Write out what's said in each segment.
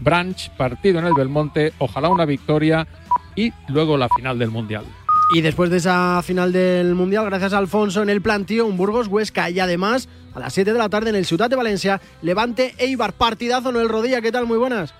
Branch, partido en el Belmonte, ojalá una victoria y luego la final del Mundial. Y después de esa final del Mundial, gracias a Alfonso en el plantío, un Burgos Huesca y además a las 7 de la tarde en el Ciudad de Valencia, Levante Eibar, partidazo el Rodilla, ¿qué tal? Muy buenas.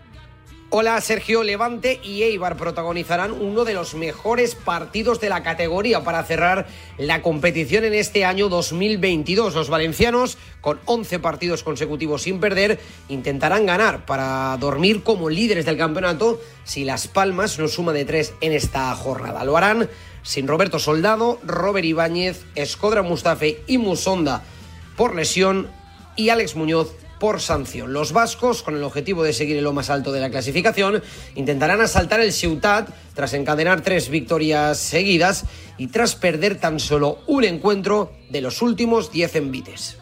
Hola Sergio Levante y Eibar protagonizarán uno de los mejores partidos de la categoría para cerrar la competición en este año 2022. Los valencianos, con 11 partidos consecutivos sin perder, intentarán ganar para dormir como líderes del campeonato si Las Palmas no suma de tres en esta jornada. Lo harán sin Roberto Soldado, Robert Ibáñez, Escodra Mustafe y Musonda por lesión y Alex Muñoz por sanción. Los vascos, con el objetivo de seguir en lo más alto de la clasificación, intentarán asaltar el Ciutat tras encadenar tres victorias seguidas y tras perder tan solo un encuentro de los últimos diez envites.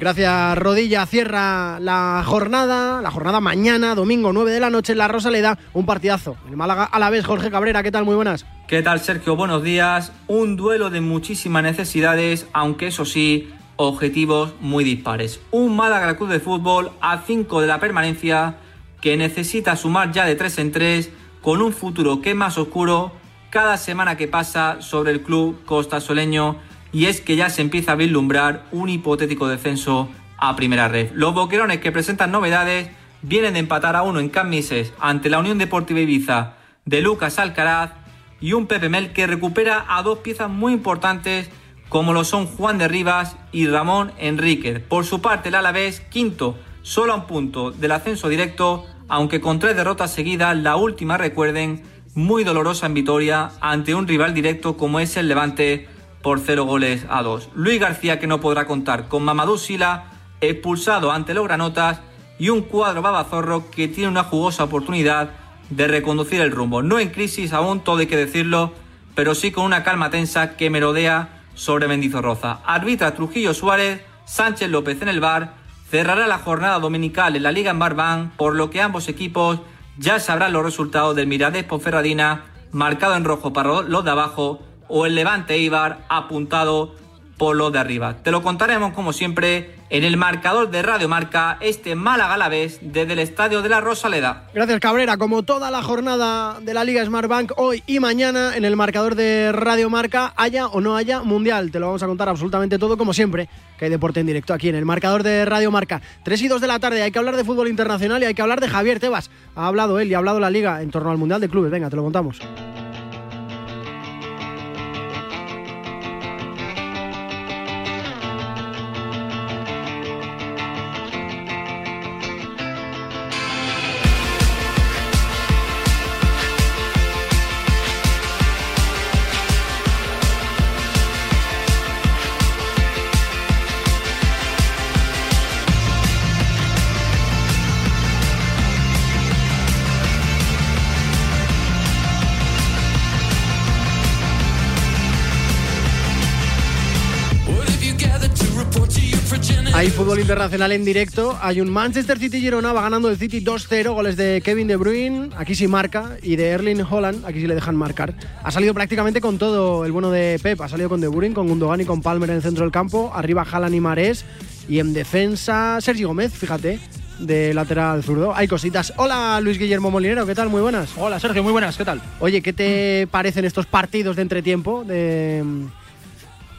Gracias, Rodilla. Cierra la jornada, la jornada mañana, domingo 9 de la noche en la Rosaleda, un partidazo. El Málaga a la vez, Jorge Cabrera, ¿qué tal? Muy buenas. ¿Qué tal, Sergio? Buenos días. Un duelo de muchísimas necesidades, aunque eso sí, objetivos muy dispares. Un Málaga Club de Fútbol a 5 de la permanencia que necesita sumar ya de 3 en 3 con un futuro que es más oscuro cada semana que pasa sobre el club costasoleño y es que ya se empieza a vislumbrar un hipotético descenso a primera red. Los boquerones que presentan novedades vienen de empatar a uno en Camises ante la Unión Deportiva Ibiza de Lucas Alcaraz y un Pepe Mel que recupera a dos piezas muy importantes como lo son Juan de Rivas y Ramón Enríquez. Por su parte, el Alavés, quinto, solo a un punto del ascenso directo, aunque con tres derrotas seguidas, la última, recuerden, muy dolorosa en Vitoria ante un rival directo como es el Levante por cero goles a dos. Luis García que no podrá contar con Mamadou Sila, expulsado ante los granotas y un cuadro babazorro que tiene una jugosa oportunidad de reconducir el rumbo. No en crisis aún, todo hay que decirlo, pero sí con una calma tensa que merodea sobre Mendizorroza. Arbitra Trujillo Suárez, Sánchez López en el bar, cerrará la jornada dominical en la Liga en Barbán, por lo que ambos equipos ya sabrán los resultados del Miradés Ponferradina, marcado en rojo para los de abajo, o el Levante Ibar, apuntado por los de arriba. Te lo contaremos como siempre en el marcador de Radio Marca, este Málaga a vez desde el Estadio de la Rosaleda. Gracias Cabrera, como toda la jornada de la Liga Smartbank, hoy y mañana en el marcador de Radio Marca, haya o no haya Mundial, te lo vamos a contar absolutamente todo como siempre, que hay deporte en directo aquí en el marcador de Radio Marca. 3 y 2 de la tarde, hay que hablar de fútbol internacional y hay que hablar de Javier Tebas. Ha hablado él y ha hablado la Liga en torno al Mundial de Clubes, venga, te lo contamos. Fútbol internacional en directo. Hay un Manchester City Girona, va ganando el City 2-0, goles de Kevin De Bruyne, aquí sí marca, y de Erling Holland, aquí sí le dejan marcar. Ha salido prácticamente con todo el bueno de Pep, ha salido con De Bruyne, con Gundogan y con Palmer en el centro del campo, arriba Haaland y Marés, y en defensa Sergio Gómez, fíjate, de lateral zurdo. Hay cositas. Hola Luis Guillermo Molinero, ¿qué tal? Muy buenas. Hola Sergio, muy buenas, ¿qué tal? Oye, ¿qué te parecen estos partidos de entretiempo de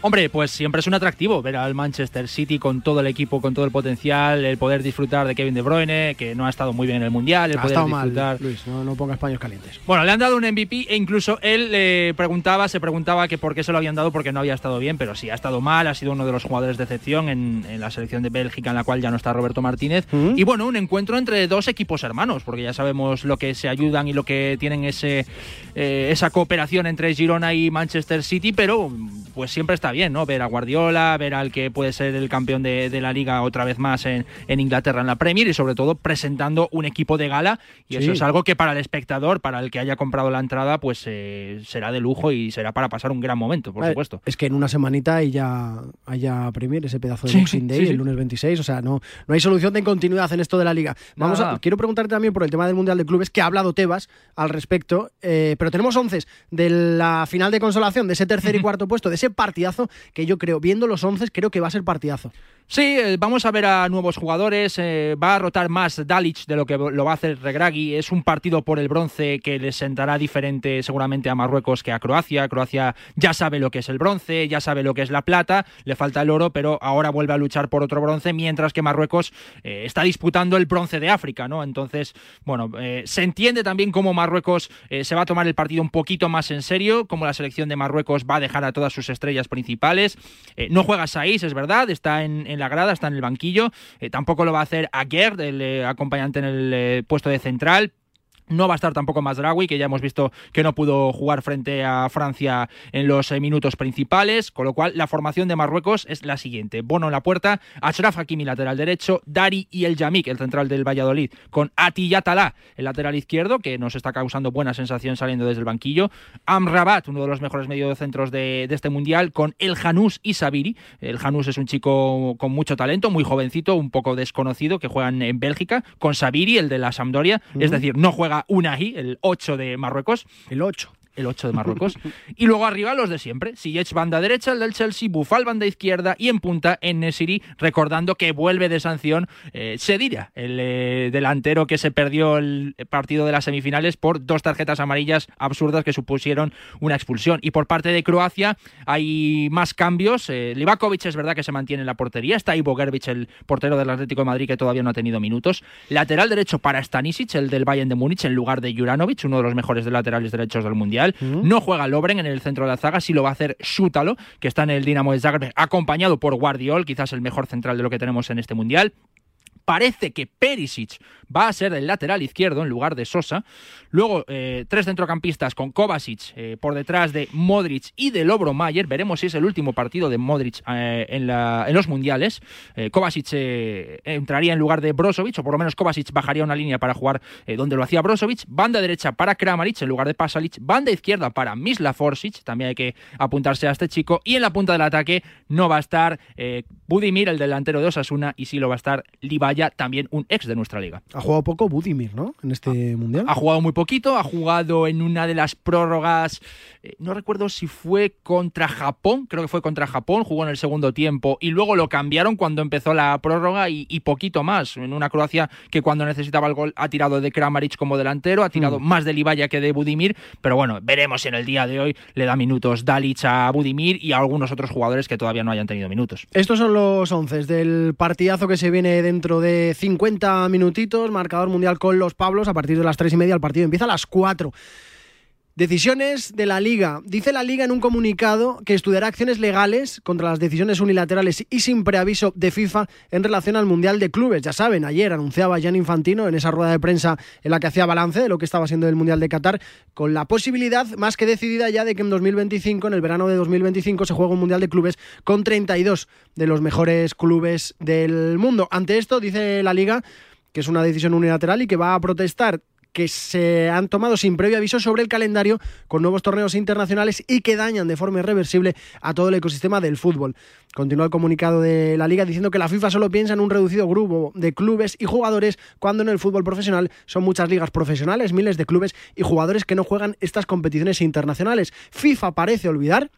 Hombre, pues siempre es un atractivo ver al Manchester City con todo el equipo, con todo el potencial, el poder disfrutar de Kevin De Bruyne, que no ha estado muy bien en el Mundial, el ha poder estado disfrutar... mal, Luis, no, no pongas paños calientes. Bueno, le han dado un MVP e incluso él le preguntaba, se preguntaba que por qué se lo habían dado porque no había estado bien, pero sí, ha estado mal, ha sido uno de los jugadores de excepción en, en la selección de Bélgica en la cual ya no está Roberto Martínez. ¿Mm? Y bueno, un encuentro entre dos equipos hermanos, porque ya sabemos lo que se ayudan y lo que tienen ese, eh, esa cooperación entre Girona y Manchester City, pero pues siempre está bien, ¿no? Ver a Guardiola, ver al que puede ser el campeón de, de la liga otra vez más en, en, Inglaterra en la Premier y sobre todo presentando un equipo de gala y Sí. eso es algo que para el espectador, para el que haya comprado la entrada, pues eh, será de lujo y será para pasar un gran momento, por supuesto. Es que en una semanita hay ya, hay ya Premier, ese pedazo de Sí, Boxing Day, sí, el lunes 26. O sea, no, no hay solución de continuidad en esto de la liga. Vamos Nada. a, quiero preguntarte también por el tema del Mundial de Clubes, que ha hablado Tebas al respecto. eh, pero tenemos 11 de la final de consolación, de ese tercer y cuarto puesto, de ese partidazo que yo creo, viendo los 11, creo que va a ser partidazo. Sí, eh, vamos a ver a nuevos jugadores. Eh, va a rotar más Dalic de lo que lo va a hacer Regragui. Es un partido por el bronce que le sentará diferente seguramente a Marruecos que a Croacia. Croacia ya sabe lo que es el bronce, ya sabe lo que es la plata, le falta el oro, pero ahora vuelve a luchar por otro bronce, mientras que Marruecos eh, está disputando el bronce de África, ¿no? Entonces, bueno, se entiende también cómo Marruecos se va a tomar el partido un poquito más en serio, cómo la selección de Marruecos va a dejar a todas sus estrellas principales. no juega Saiz, es verdad, está en, en la grada, está en el banquillo. Eh, tampoco lo va a hacer Aguerd, el eh, acompañante en el eh, puesto de central. No va a estar tampoco Mazraoui, que ya hemos visto que no pudo jugar frente a Francia en los minutos principales, con lo cual la formación de Marruecos es la siguiente. Bono en la puerta, Ashraf Hakimi lateral derecho, Dari y el Yamik, el central del Valladolid, con Atiyatala, el lateral izquierdo, que nos está causando buena sensación saliendo desde el banquillo, Amrabat, uno de los mejores mediocentros de, de este mundial, con el Janus y Sabiri. El Janus es un chico con mucho talento, muy jovencito, un poco desconocido, que juegan en Bélgica, con Sabiri, el de la Sampdoria, es decir, no juega Unahi, el 8 de Marruecos. El 8 el 8 de Marruecos. y luego arriba los de siempre. Ziyech banda derecha, el del Chelsea, Bufal banda izquierda y en punta en Nesiri, recordando que vuelve de sanción eh, Sedira, el eh, delantero que se perdió el partido de las semifinales por dos tarjetas amarillas absurdas que supusieron una expulsión. Y por parte de Croacia hay más cambios. Eh, Livakovic es verdad que se mantiene en la portería. Está Ivo Gerbic, el portero del Atlético de Madrid, que todavía no ha tenido minutos. Lateral derecho para Stanisic, el del Bayern de Múnich, en lugar de Juranovic, uno de los mejores laterales derechos del Mundial. No juega Lobren en el centro de la zaga, sí lo va a hacer Shutalo, que está en el Dinamo de Zagreb, acompañado por Guardiol, quizás el mejor central de lo que tenemos en este mundial parece que Perisic va a ser el lateral izquierdo en lugar de Sosa. Luego, eh, tres centrocampistas con Kovacic eh, por detrás de Modric y de Lobro Mayer. Veremos si es el último partido de Modric eh, en, los mundiales. Kovacic entraría en lugar de Brozovic, o por lo menos Kovacic bajaría una línea para jugar donde lo hacía Brozovic. Banda derecha para Kramaric en lugar de Pasalic. Banda izquierda para Misla Forsic. También hay que apuntarse a este chico. Y en la punta del ataque no va a estar Budimir, el delantero de Osasuna, y sí lo va a estar Libaya también un ex de nuestra liga. Ha jugado poco Budimir, ¿no? En este mundial. Ha jugado muy poquito, ha jugado en una de las prórrogas, eh, no recuerdo si fue contra Japón, creo que fue contra Japón, jugó en el segundo tiempo y luego lo cambiaron cuando empezó la prórroga y, poquito más. En una Croacia que cuando necesitaba el gol ha tirado de Kramaric como delantero, ha tirado mm. más de Libaya que de Budimir, pero bueno, veremos en el día de hoy, le da minutos Dalic a Budimir y a algunos otros jugadores que todavía no hayan tenido minutos. Estos son los once del partidazo que se viene dentro de 50 minutitos, marcador mundial con los Pablos. A partir de las 3 y media el partido empieza a las 4. Decisiones de la Liga. Dice la Liga en un comunicado que estudiará acciones legales contra las decisiones unilaterales y sin preaviso de FIFA en relación al Mundial de Clubes. Ya saben, ayer anunciaba Jan Infantino en esa rueda de prensa en la que hacía balance de lo que estaba siendo el Mundial de Qatar, con la posibilidad más que decidida ya de que en 2025, en el verano de 2025, se juegue un Mundial de Clubes con 32 de los mejores clubes del mundo. Ante esto, dice la Liga que es una decisión unilateral y que va a protestar que se han tomado sin previo aviso sobre el calendario con nuevos torneos internacionales y que dañan de forma irreversible a todo el ecosistema del fútbol. Continúa el comunicado de la liga diciendo que la FIFA solo piensa en un reducido grupo de clubes y jugadores cuando en el fútbol profesional son muchas ligas profesionales, miles de clubes y jugadores que no juegan estas competiciones internacionales. FIFA parece olvidar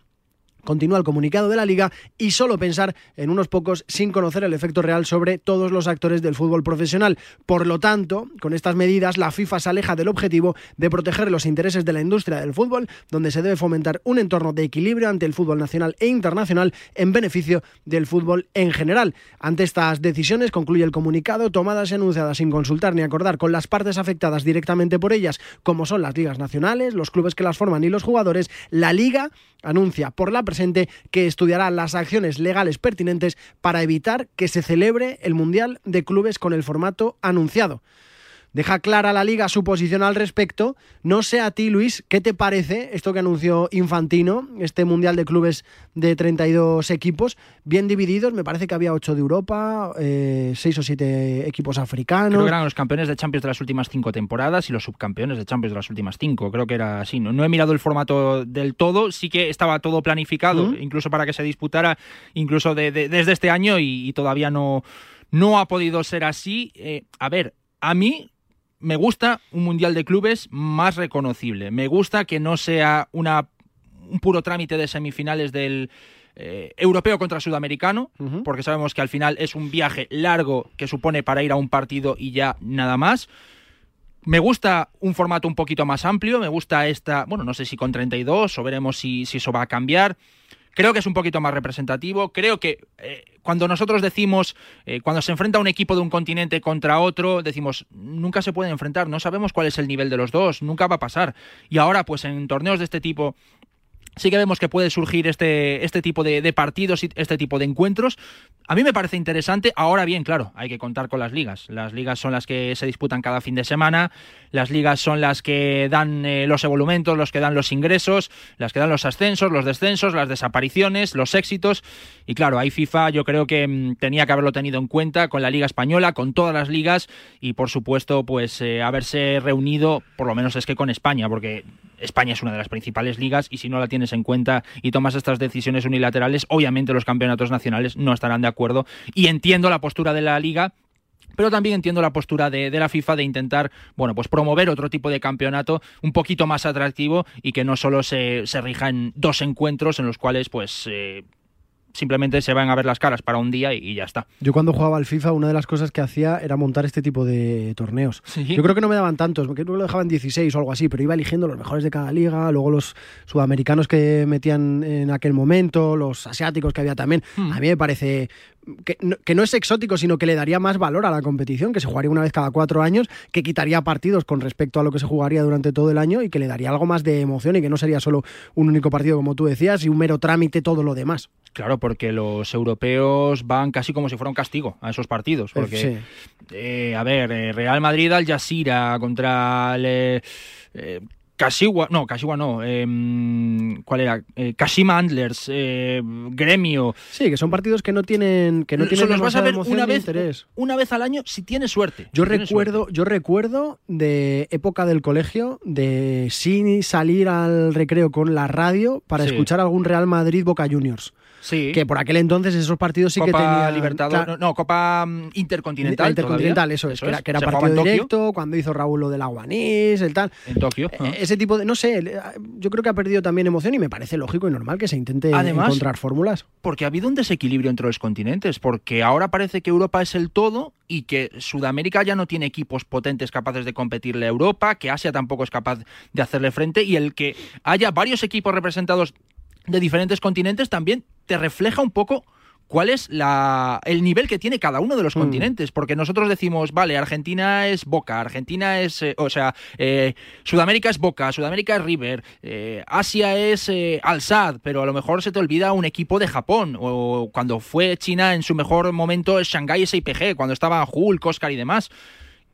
Continúa el comunicado de la liga y solo pensar en unos pocos sin conocer el efecto real sobre todos los actores del fútbol profesional. Por lo tanto, con estas medidas, la FIFA se aleja del objetivo de proteger los intereses de la industria del fútbol, donde se debe fomentar un entorno de equilibrio ante el fútbol nacional e internacional en beneficio del fútbol en general. Ante estas decisiones, concluye el comunicado, tomadas y anunciadas sin consultar ni acordar con las partes afectadas directamente por ellas, como son las ligas nacionales, los clubes que las forman y los jugadores, la liga anuncia por la presente que estudiará las acciones legales pertinentes para evitar que se celebre el Mundial de Clubes con el formato anunciado. Deja clara la liga su posición al respecto. No sé a ti, Luis, ¿qué te parece esto que anunció Infantino, este Mundial de Clubes de 32 equipos, bien divididos? Me parece que había 8 de Europa, 6 eh, o 7 equipos africanos. Creo que eran los campeones de Champions de las últimas 5 temporadas y los subcampeones de Champions de las últimas 5. Creo que era así. No, he mirado el formato del todo, sí que estaba todo planificado, incluso para que se disputara incluso desde este año y, todavía no, no ha podido ser así. Eh, a ver, a mí me gusta un mundial de clubes más reconocible. Me gusta que no sea una, un puro trámite de semifinales del eh, europeo contra sudamericano, porque sabemos que al final es un viaje largo que supone para ir a un partido y ya nada más. Me gusta un formato un poquito más amplio, me gusta esta, bueno, no sé si con 32 o veremos si, si eso va a cambiar. Creo que es un poquito más representativo. Creo que eh, cuando nosotros decimos, eh, cuando se enfrenta un equipo de un continente contra otro, decimos, nunca se pueden enfrentar, no sabemos cuál es el nivel de los dos, nunca va a pasar. Y ahora, pues en torneos de este tipo, sí que vemos que puede surgir este, este tipo de, partidos y este tipo de encuentros. A mí me parece interesante. Ahora bien, claro, hay que contar con las ligas. Las ligas son las que se disputan cada fin de semana. Las ligas son las que dan eh, los evolumentos, los que dan los ingresos, las que dan los ascensos, los descensos, las desapariciones, los éxitos. Y claro, ahí FIFA yo creo que mm, tenía que haberlo tenido en cuenta con la Liga Española, con todas las ligas y por supuesto pues eh, haberse reunido, por lo menos es que con España, porque España es una de las principales ligas y si no la tienes en cuenta y tomas estas decisiones unilaterales, obviamente los campeonatos nacionales no estarán de acuerdo. Y entiendo la postura de la liga pero también entiendo la postura de, la FIFA de intentar, bueno, pues promover otro tipo de campeonato un poquito más atractivo y que no solo se, se rija en dos encuentros en los cuales, pues, eh, simplemente se van a ver las caras para un día y, y, ya está. Yo cuando jugaba al FIFA, una de las cosas que hacía era montar este tipo de torneos. ¿Sí? Yo creo que no me daban tantos, creo que lo dejaban 16 o algo así, pero iba eligiendo los mejores de cada liga, luego los sudamericanos que metían en aquel momento, los asiáticos que había también. Hmm. A mí me parece que no, que no, es exótico, sino que le daría más valor a la competición, que se jugaría una vez cada cuatro años, que quitaría partidos con respecto a lo que se jugaría durante todo el año y que le daría algo más de emoción y que no sería solo un único partido, como tú decías, y un mero trámite todo lo demás. Claro, porque los europeos van casi como si fuera un castigo a esos partidos. Porque, sí. eh, a ver, eh, Real Madrid al Jazeera contra el. Eh, Kashiwa, no, Kashiwa no, eh, ¿cuál era? Eh, Kashima Antlers, eh, Gremio. Sí, que son partidos que no tienen que no tienen los vas a ver una vez, interés. una vez al año si tienes suerte. Yo si recuerdo, suerte. yo recuerdo de época del colegio de sí salir al recreo con la radio para Sí. escuchar algún Real Madrid Boca Juniors. Sí. Que por aquel entonces esos partidos sí Copa que tenían Libertadores, claro, no, no, Copa mm, Intercontinental. Intercontinental, eso es, que era, que era partido Tokio, directo, cuando hizo Raúl lo del Aguanís, el tal. En Tokio. Eh, ah. Ese tipo de, no sé, el- yo creo que ha perdido también emoción y me parece lógico y normal que se intente Además- encontrar fórmulas. Porque ha habido un desequilibrio entre los continentes, porque ahora parece que Europa es el todo y que Sudamérica ya no tiene equipos potentes capaces de competirle a Europa, que Asia tampoco es capaz de hacerle frente y el que haya varios equipos representados de diferentes continentes también te refleja un poco cuál es la, el nivel que tiene cada uno de los Mm. continentes, porque nosotros decimos, vale, Argentina es Boca, Argentina es, eh, o sea, eh, Sudamérica es Boca, Sudamérica es River, eh, Asia es eh, Al-Sad, pero a lo mejor se te olvida un equipo de Japón, o cuando fue China en su mejor momento es Shanghai SIPG, cuando estaba Hulk, Oscar y demás.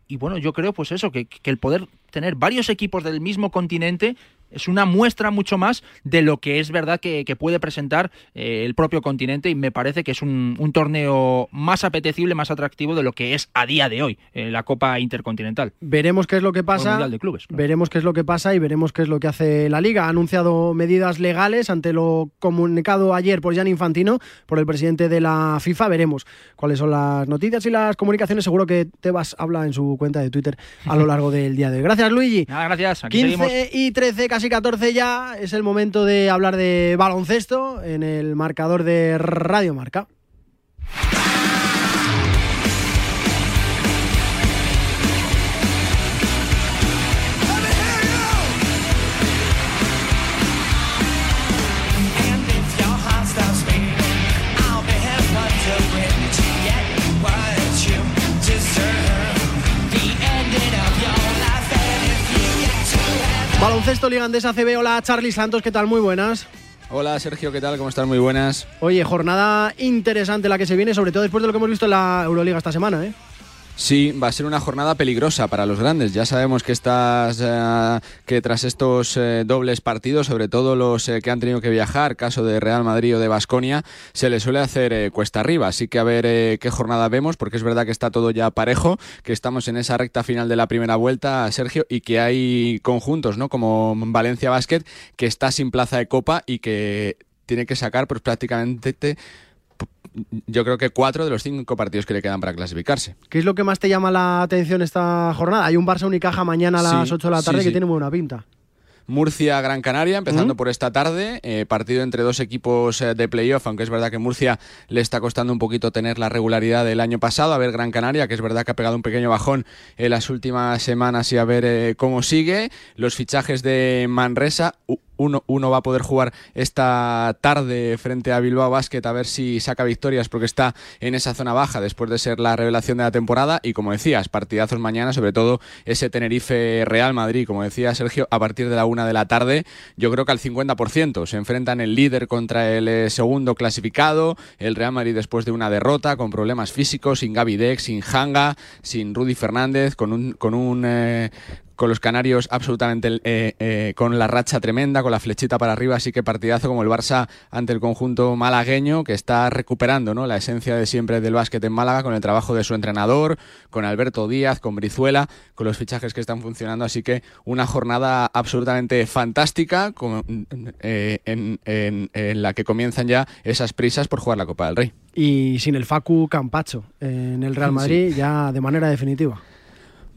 Y bueno, yo creo pues eso, que, que el poder tener varios equipos del mismo continente es una muestra mucho más de lo que es verdad que, que puede presentar eh, el propio continente y me parece que es un, un torneo más apetecible, más atractivo de lo que es a día de hoy eh, la Copa Intercontinental. Veremos qué es lo que pasa. Mundial de Clubes. claro. Veremos qué es lo que pasa y veremos qué es lo que hace la Liga. Ha anunciado medidas legales ante lo comunicado ayer por Gianni Infantino, por el presidente de la FIFA. Veremos cuáles son las noticias y las comunicaciones. Seguro que Tebas habla en su cuenta de Twitter a lo largo del día de hoy. Gracias, Luigi. Nada, gracias. Aquí 15 seguimos. y 13, casi 14 ya. Es el momento de hablar de baloncesto en el marcador de Radio Marca. Baloncesto Liga Andesa CB. Hola, Charlie Santos. ¿Qué tal? Muy buenas. Hola Sergio, ¿qué tal? ¿Cómo estás? Muy buenas. Oye, jornada interesante la que se viene, sobre todo después de lo que hemos visto en la Euroliga esta semana, ¿eh? Sí, va a ser una jornada peligrosa para los grandes. Ya sabemos que estas, eh, que tras estos eh, dobles partidos, sobre todo los eh, que han tenido que viajar, caso de Real Madrid o de Basconia, se les suele hacer eh, cuesta arriba. Así que a ver eh, qué jornada vemos, porque es verdad que está todo ya parejo, que estamos en esa recta final de la primera vuelta, Sergio, y que hay conjuntos, ¿no? Como Valencia Basket, que está sin plaza de copa y que tiene que sacar pues prácticamente te- yo creo que cuatro de los cinco partidos que le quedan para clasificarse. ¿Qué es lo que más te llama la atención esta jornada? Hay un Barça Unicaja mañana a las Sí, 8 de la tarde sí, que sí. tiene muy buena pinta. Murcia-Gran Canaria, empezando por esta tarde. eh, partido entre dos equipos eh, de playoff, aunque es verdad que Murcia le está costando un poquito tener la regularidad del año pasado. A ver Gran Canaria, que es verdad que ha pegado un pequeño bajón en las últimas semanas y a ver eh, cómo sigue. Los fichajes de Manresa. Uno, uno va a poder jugar esta tarde frente a Bilbao Basket a ver si saca victorias porque está en esa zona baja después de ser la revelación de la temporada. Y como decías, partidazos mañana, sobre todo ese Tenerife Real Madrid, como decía Sergio, a partir de la una de la tarde, yo creo que al 50% se enfrentan el líder contra el eh, segundo clasificado, el Real Madrid después de una derrota con problemas físicos, sin Gaby Deck, sin Hanga, sin Rudy Fernández, con un, con un eh, con los canarios absolutamente eh, eh, con la racha tremenda, con la flechita para arriba, así que partidazo como el Barça ante el conjunto malagueño que está recuperando ¿no? la esencia de siempre del básquet en Málaga con el trabajo de su entrenador, con Alberto Díaz, con Brizuela, con los fichajes que están funcionando, así que una jornada absolutamente fantástica con- eh, en, en- en la que comienzan ya esas prisas por jugar la Copa del Rey. Y sin el Facu Campacho en el Real Madrid ya de manera definitiva.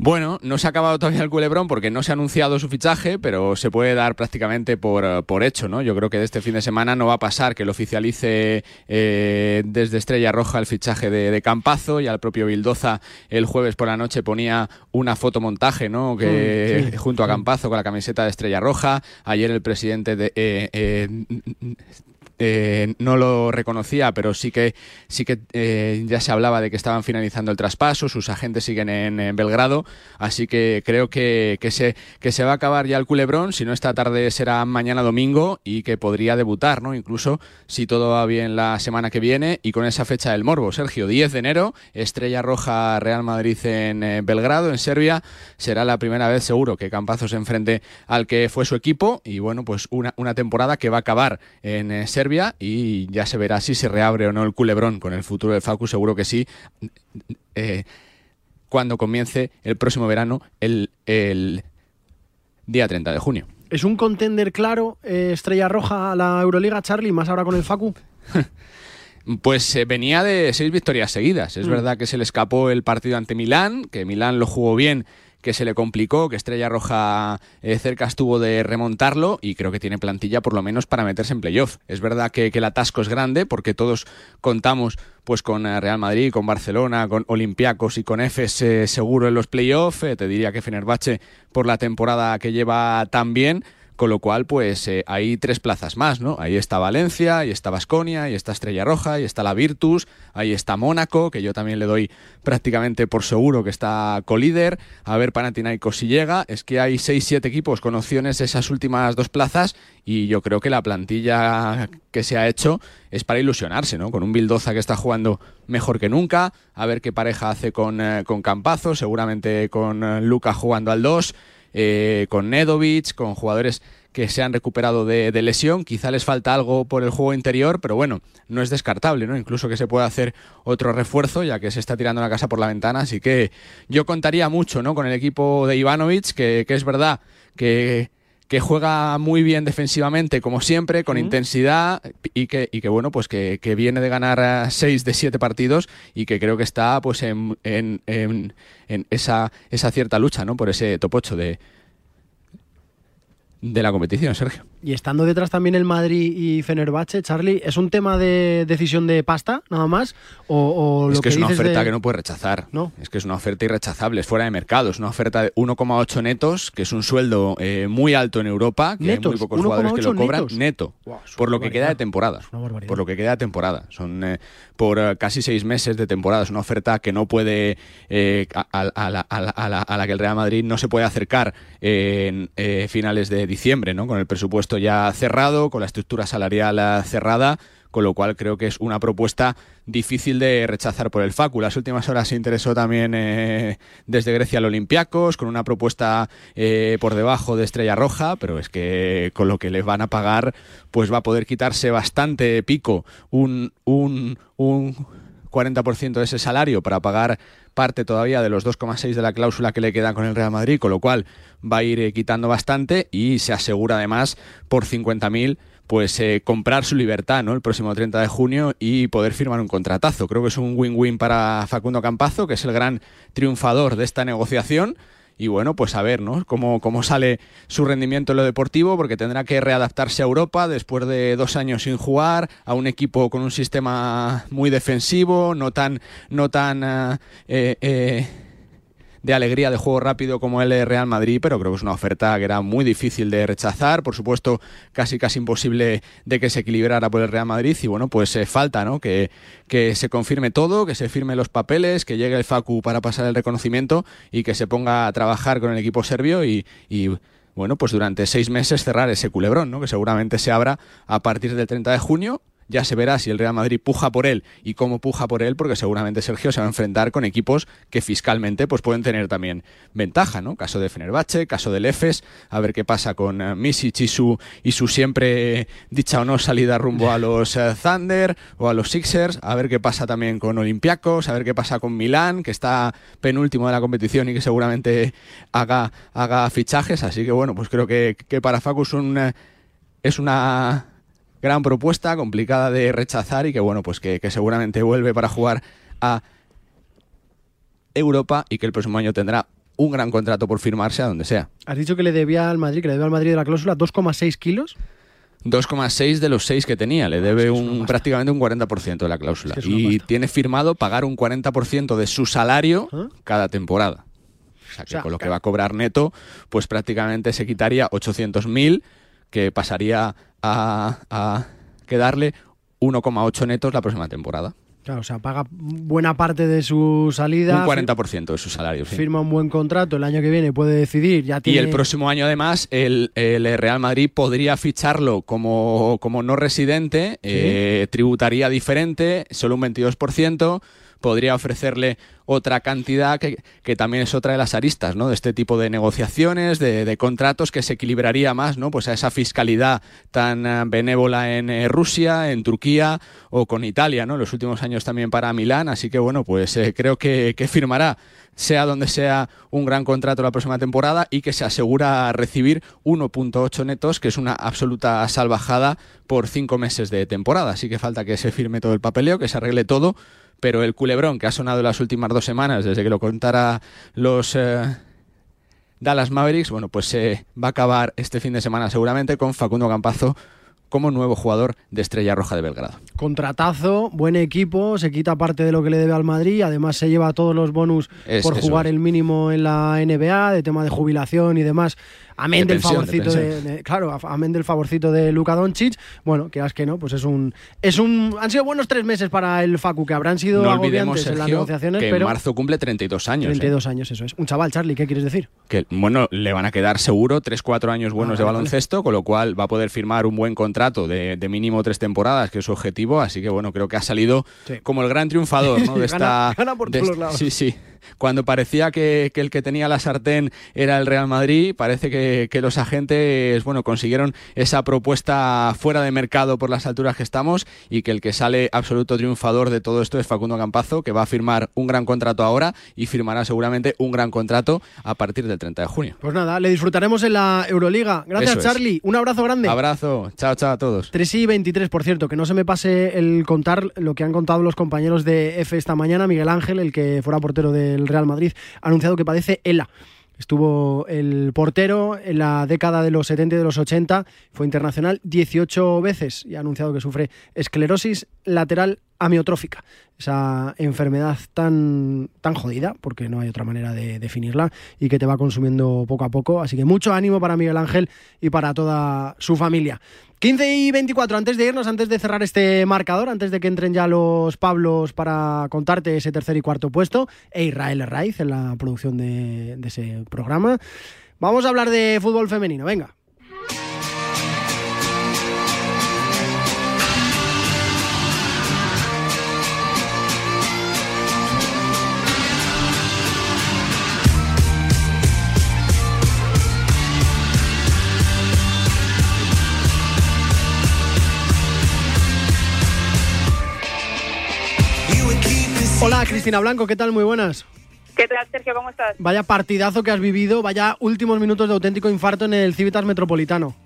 Bueno, no se ha acabado todavía el culebrón porque no se ha anunciado su fichaje, pero se puede dar prácticamente por, eh, por hecho, ¿no? Yo creo que de este fin de semana no va a pasar que lo oficialice eh, desde Estrella Roja el fichaje de, de Campazo y al propio Bildoza el jueves por la noche ponía una fotomontaje, ¿no? Que Mm, sí. junto a Campazo con la camiseta de Estrella Roja. Ayer el presidente de eh, eh, eh, no lo reconocía, pero sí que sí que eh, ya se hablaba de que estaban finalizando el traspaso, sus agentes siguen en, Belgrado, así que creo que, que se que se va a acabar ya el culebrón, si no esta tarde será mañana domingo y que podría debutar, ¿no? Incluso si todo va bien la semana que viene y con esa fecha del Morbo, Sergio, 10 de enero, Estrella Roja Real Madrid en eh, Belgrado, en Serbia, será la primera vez seguro que Campazo se enfrente al que fue su equipo y bueno, pues una, una temporada que va a acabar en eh, Serbia y ya se verá si se reabre o no el culebrón con el futuro de Facu, seguro que sí. eh, cuando comience el próximo verano, el, el día 30 de junio. ¿Es un contender claro eh, Estrella Roja a la Euroliga, Charlie, más ahora con el Facu? Pues eh, venía de seis victorias seguidas. Es Mm. verdad que se le escapó el partido ante Milán, que Milán lo jugó bien, que se le complicó, que Estrella Roja eh, cerca estuvo de remontarlo y creo que tiene plantilla por lo menos para meterse en playoff. Es verdad que, el atasco es grande porque todos contamos pues con eh, Real Madrid, con Barcelona, con Olympiacos y con Efes eh, seguro en los playoffs. Eh, te diría que Fenerbahce por la temporada que lleva tan bien. Con lo cual, pues eh, hay tres plazas más, ¿no? Ahí está Valencia, ahí está Basconia, ahí está Estrella Roja, ahí está la Virtus, ahí está Mónaco, que yo también le doy prácticamente por seguro que está colíder. A ver Panathinaikos si llega. Es que hay seis, siete equipos con opciones esas últimas dos plazas y yo creo que la plantilla que se ha hecho es para ilusionarse, ¿no? Con un Bildoza que está jugando mejor que nunca, a ver qué pareja hace con, eh, con Campazo, seguramente con eh, Luca jugando al 2 eh, con Nedovic, con jugadores que se han recuperado de, lesión. Quizá les falta algo por el juego interior, pero bueno, no es descartable, ¿no? Incluso que se pueda hacer otro refuerzo, ya que se está tirando la casa por la ventana. Así que yo contaría mucho, ¿no? Con el equipo de Ivanovic, que es verdad que que juega muy bien defensivamente, como siempre, con intensidad y que, y que bueno, pues que, que viene de ganar 6 de 7 partidos y que creo que está pues en, en, en- en esa, esa cierta lucha, ¿no? Por ese top 8 de, de la competición, Sergio. Y estando detrás también el Madrid y Fenerbahce, Charlie, ¿es un tema de decisión de pasta, nada más? ¿O, o es lo que, es una oferta de- que no puedes rechazar. No. Es que es una oferta irrechazable, es fuera de mercado. Es una oferta de 1,8 netos, que es un sueldo eh, muy alto en Europa, que Netos, hay muy pocos jugadores que lo 1,8 cobran netos. neto. Por lo que queda de temporada. Por lo que queda de temporada. Son eh, por eh, casi seis meses de temporada. Es una oferta que no puede, eh, a, a- a la, a la- a que el Real Madrid no se puede acercar en eh, finales de diciembre, ¿no? Con el presupuesto ya cerrado, con la estructura salarial cerrada. Con lo cual creo que es una propuesta difícil de rechazar por el Facu. Las últimas horas se interesó también eh, desde Grecia al Olympiacos, con una propuesta eh, por debajo de Estrella Roja, pero es que con lo que les van a pagar, pues va a poder quitarse bastante pico un, un, un 40% de ese salario para pagar parte todavía de los 2,6 de la cláusula que le queda con el Real Madrid, con lo cual va a ir eh, quitando bastante y se asegura además por 50.000 pues eh, comprar su libertad ¿no? el próximo 30 de junio y poder firmar un contratazo. Creo que es un win-win para Facundo Campazo, que es el gran triunfador de esta negociación y bueno, pues a ver, ¿no? Cómo, cómo sale su rendimiento en lo deportivo, porque tendrá que readaptarse a Europa después de dos años sin jugar, a un equipo con un sistema muy defensivo, no tan, no tan eh, eh, eh, de alegría de juego rápido como el Real Madrid, pero creo que es una oferta que era muy difícil de rechazar, por supuesto casi casi imposible de que se equilibrara por el Real Madrid y bueno, pues eh, falta, ¿no? Que, que se confirme todo, que se firmen los papeles, que llegue el Facu para pasar el reconocimiento y que se ponga a trabajar con el equipo serbio y, y bueno, pues durante seis meses cerrar ese culebrón, ¿no? Que seguramente se abra a partir del 30 de junio ya se verá si el Real Madrid puja por él. Y cómo puja por él, porque seguramente Sergio se va a enfrentar con equipos que fiscalmente pues pueden tener también ventaja, ¿no? Caso de Fenerbahce, caso del Efes, a ver qué pasa con eh, Misic y su, y su siempre dicha o no salida rumbo a los eh, Thunder o a los Sixers, a ver qué pasa también con Olympiacos, a ver qué pasa con Milán, que está penúltimo de la competición y que seguramente haga, haga fichajes, así que bueno, pues creo que, que para Facu es un, eh, es una gran propuesta, complicada de rechazar y que bueno, pues que, que, seguramente vuelve para jugar a Europa y que el próximo año tendrá un gran contrato por firmarse a donde sea. Has dicho que le debía al Madrid, que le debía al Madrid de la cláusula 2,6 kilos. 2,6 de los 6 que tenía, le debe Es que es una un, prácticamente un 40% de la cláusula. Es que y tiene firmado pagar un 40% de su salario ¿Ah? cada temporada. O sea, que O sea, con lo que va a cobrar neto, pues prácticamente se quitaría 800.000, que pasaría a, a quedarle 1,8 netos la próxima temporada. Claro, o sea, paga buena parte de su salida. Un 40% de su salario. sí. Firma un buen contrato, el año que viene puede decidir, ya Y tiene... el próximo año, además, el, el Real Madrid podría ficharlo como, como no residente, eh, tributaría diferente, solo un 22%, podría ofrecerle otra cantidad que, que también es otra de las aristas ¿no? de este tipo de negociaciones, de, de contratos que se equilibraría más ¿no? pues a esa fiscalidad tan eh, benévola en eh, Rusia, en Turquía o con Italia, ¿no? los últimos años también para Milán, así que bueno, pues eh, creo que, que firmará sea donde sea un gran contrato la próxima temporada y que se asegura recibir 1.8 netos, que es una absoluta salvajada por cinco meses de temporada. Así que falta que se firme todo el papeleo, que se arregle todo, pero el culebrón que ha sonado en las últimas dos semanas, desde que lo contara los eh, Dallas Mavericks, bueno, pues se va a acabar este fin de semana seguramente con Facundo Campazo como nuevo jugador de Estrella Roja de Belgrado. Contratazo, buen equipo, se quita parte de lo que le debe al Madrid, además se lleva todos los bonus Es- por jugar es. el mínimo en la NBA, de tema de jubilación y demás. Amén De del favorcito de, de- claro, amén del favorcito de Luka Doncic. Bueno, que que no, pues es un es un han sido buenos tres meses para el Facu que habrán sido No olvidemos, agobiantes en las Sergio, negociaciones, que en marzo cumple 32 años. ¿eh? 32 años eso es. Un chaval, Charlie, ¿qué quieres decir? que bueno, le van a quedar seguro 3-4 años buenos Ah, de vale, baloncesto, con lo cual va a poder firmar un buen contrato de, de mínimo tres temporadas, que es su objetivo, así que bueno, creo que ha salido Sí. como el gran triunfador ¿no? de Gana- esta... gana por de todos lados. Sí, sí. Cuando parecía que, que el que tenía la sartén era el Real Madrid, parece que, que los agentes bueno, consiguieron esa propuesta fuera de mercado por las alturas que estamos y que el que sale absoluto triunfador de todo esto es Facundo Campazo, que va a firmar un gran contrato ahora y firmará seguramente un gran contrato a partir del 30 de junio. Pues nada, le disfrutaremos en la Euroliga. Gracias, Eso es. Charlie. Un abrazo grande. Abrazo, chao, chao a todos. 3 y 23, por cierto, que no se me pase el contar lo que han contado los compañeros de F esta mañana. Miguel Ángel, el que fuera portero del Real Madrid, ha anunciado que padece ELA. Estuvo el portero en la década de los 70 y de los 80, fue internacional 18 veces y ha anunciado que sufre esclerosis lateral amiotrófica, esa enfermedad tan, tan jodida, porque no hay otra manera de definirla, y que te va consumiendo poco a poco. Así que mucho ánimo para Miguel Ángel y para toda su familia. 15 y 24, antes de irnos, antes de cerrar este marcador, antes de que entren ya los Pablos para contarte ese tercer y cuarto puesto, e Israel Raiz en la producción de, de ese programa, vamos a hablar de fútbol femenino. Venga. Hola, Cristina Blanco, ¿qué tal? Muy buenas. ¿Qué tal, Sergio? ¿Cómo estás? Vaya partidazo que has vivido, vaya últimos minutos de auténtico infarto en el Civitas Metropolitano.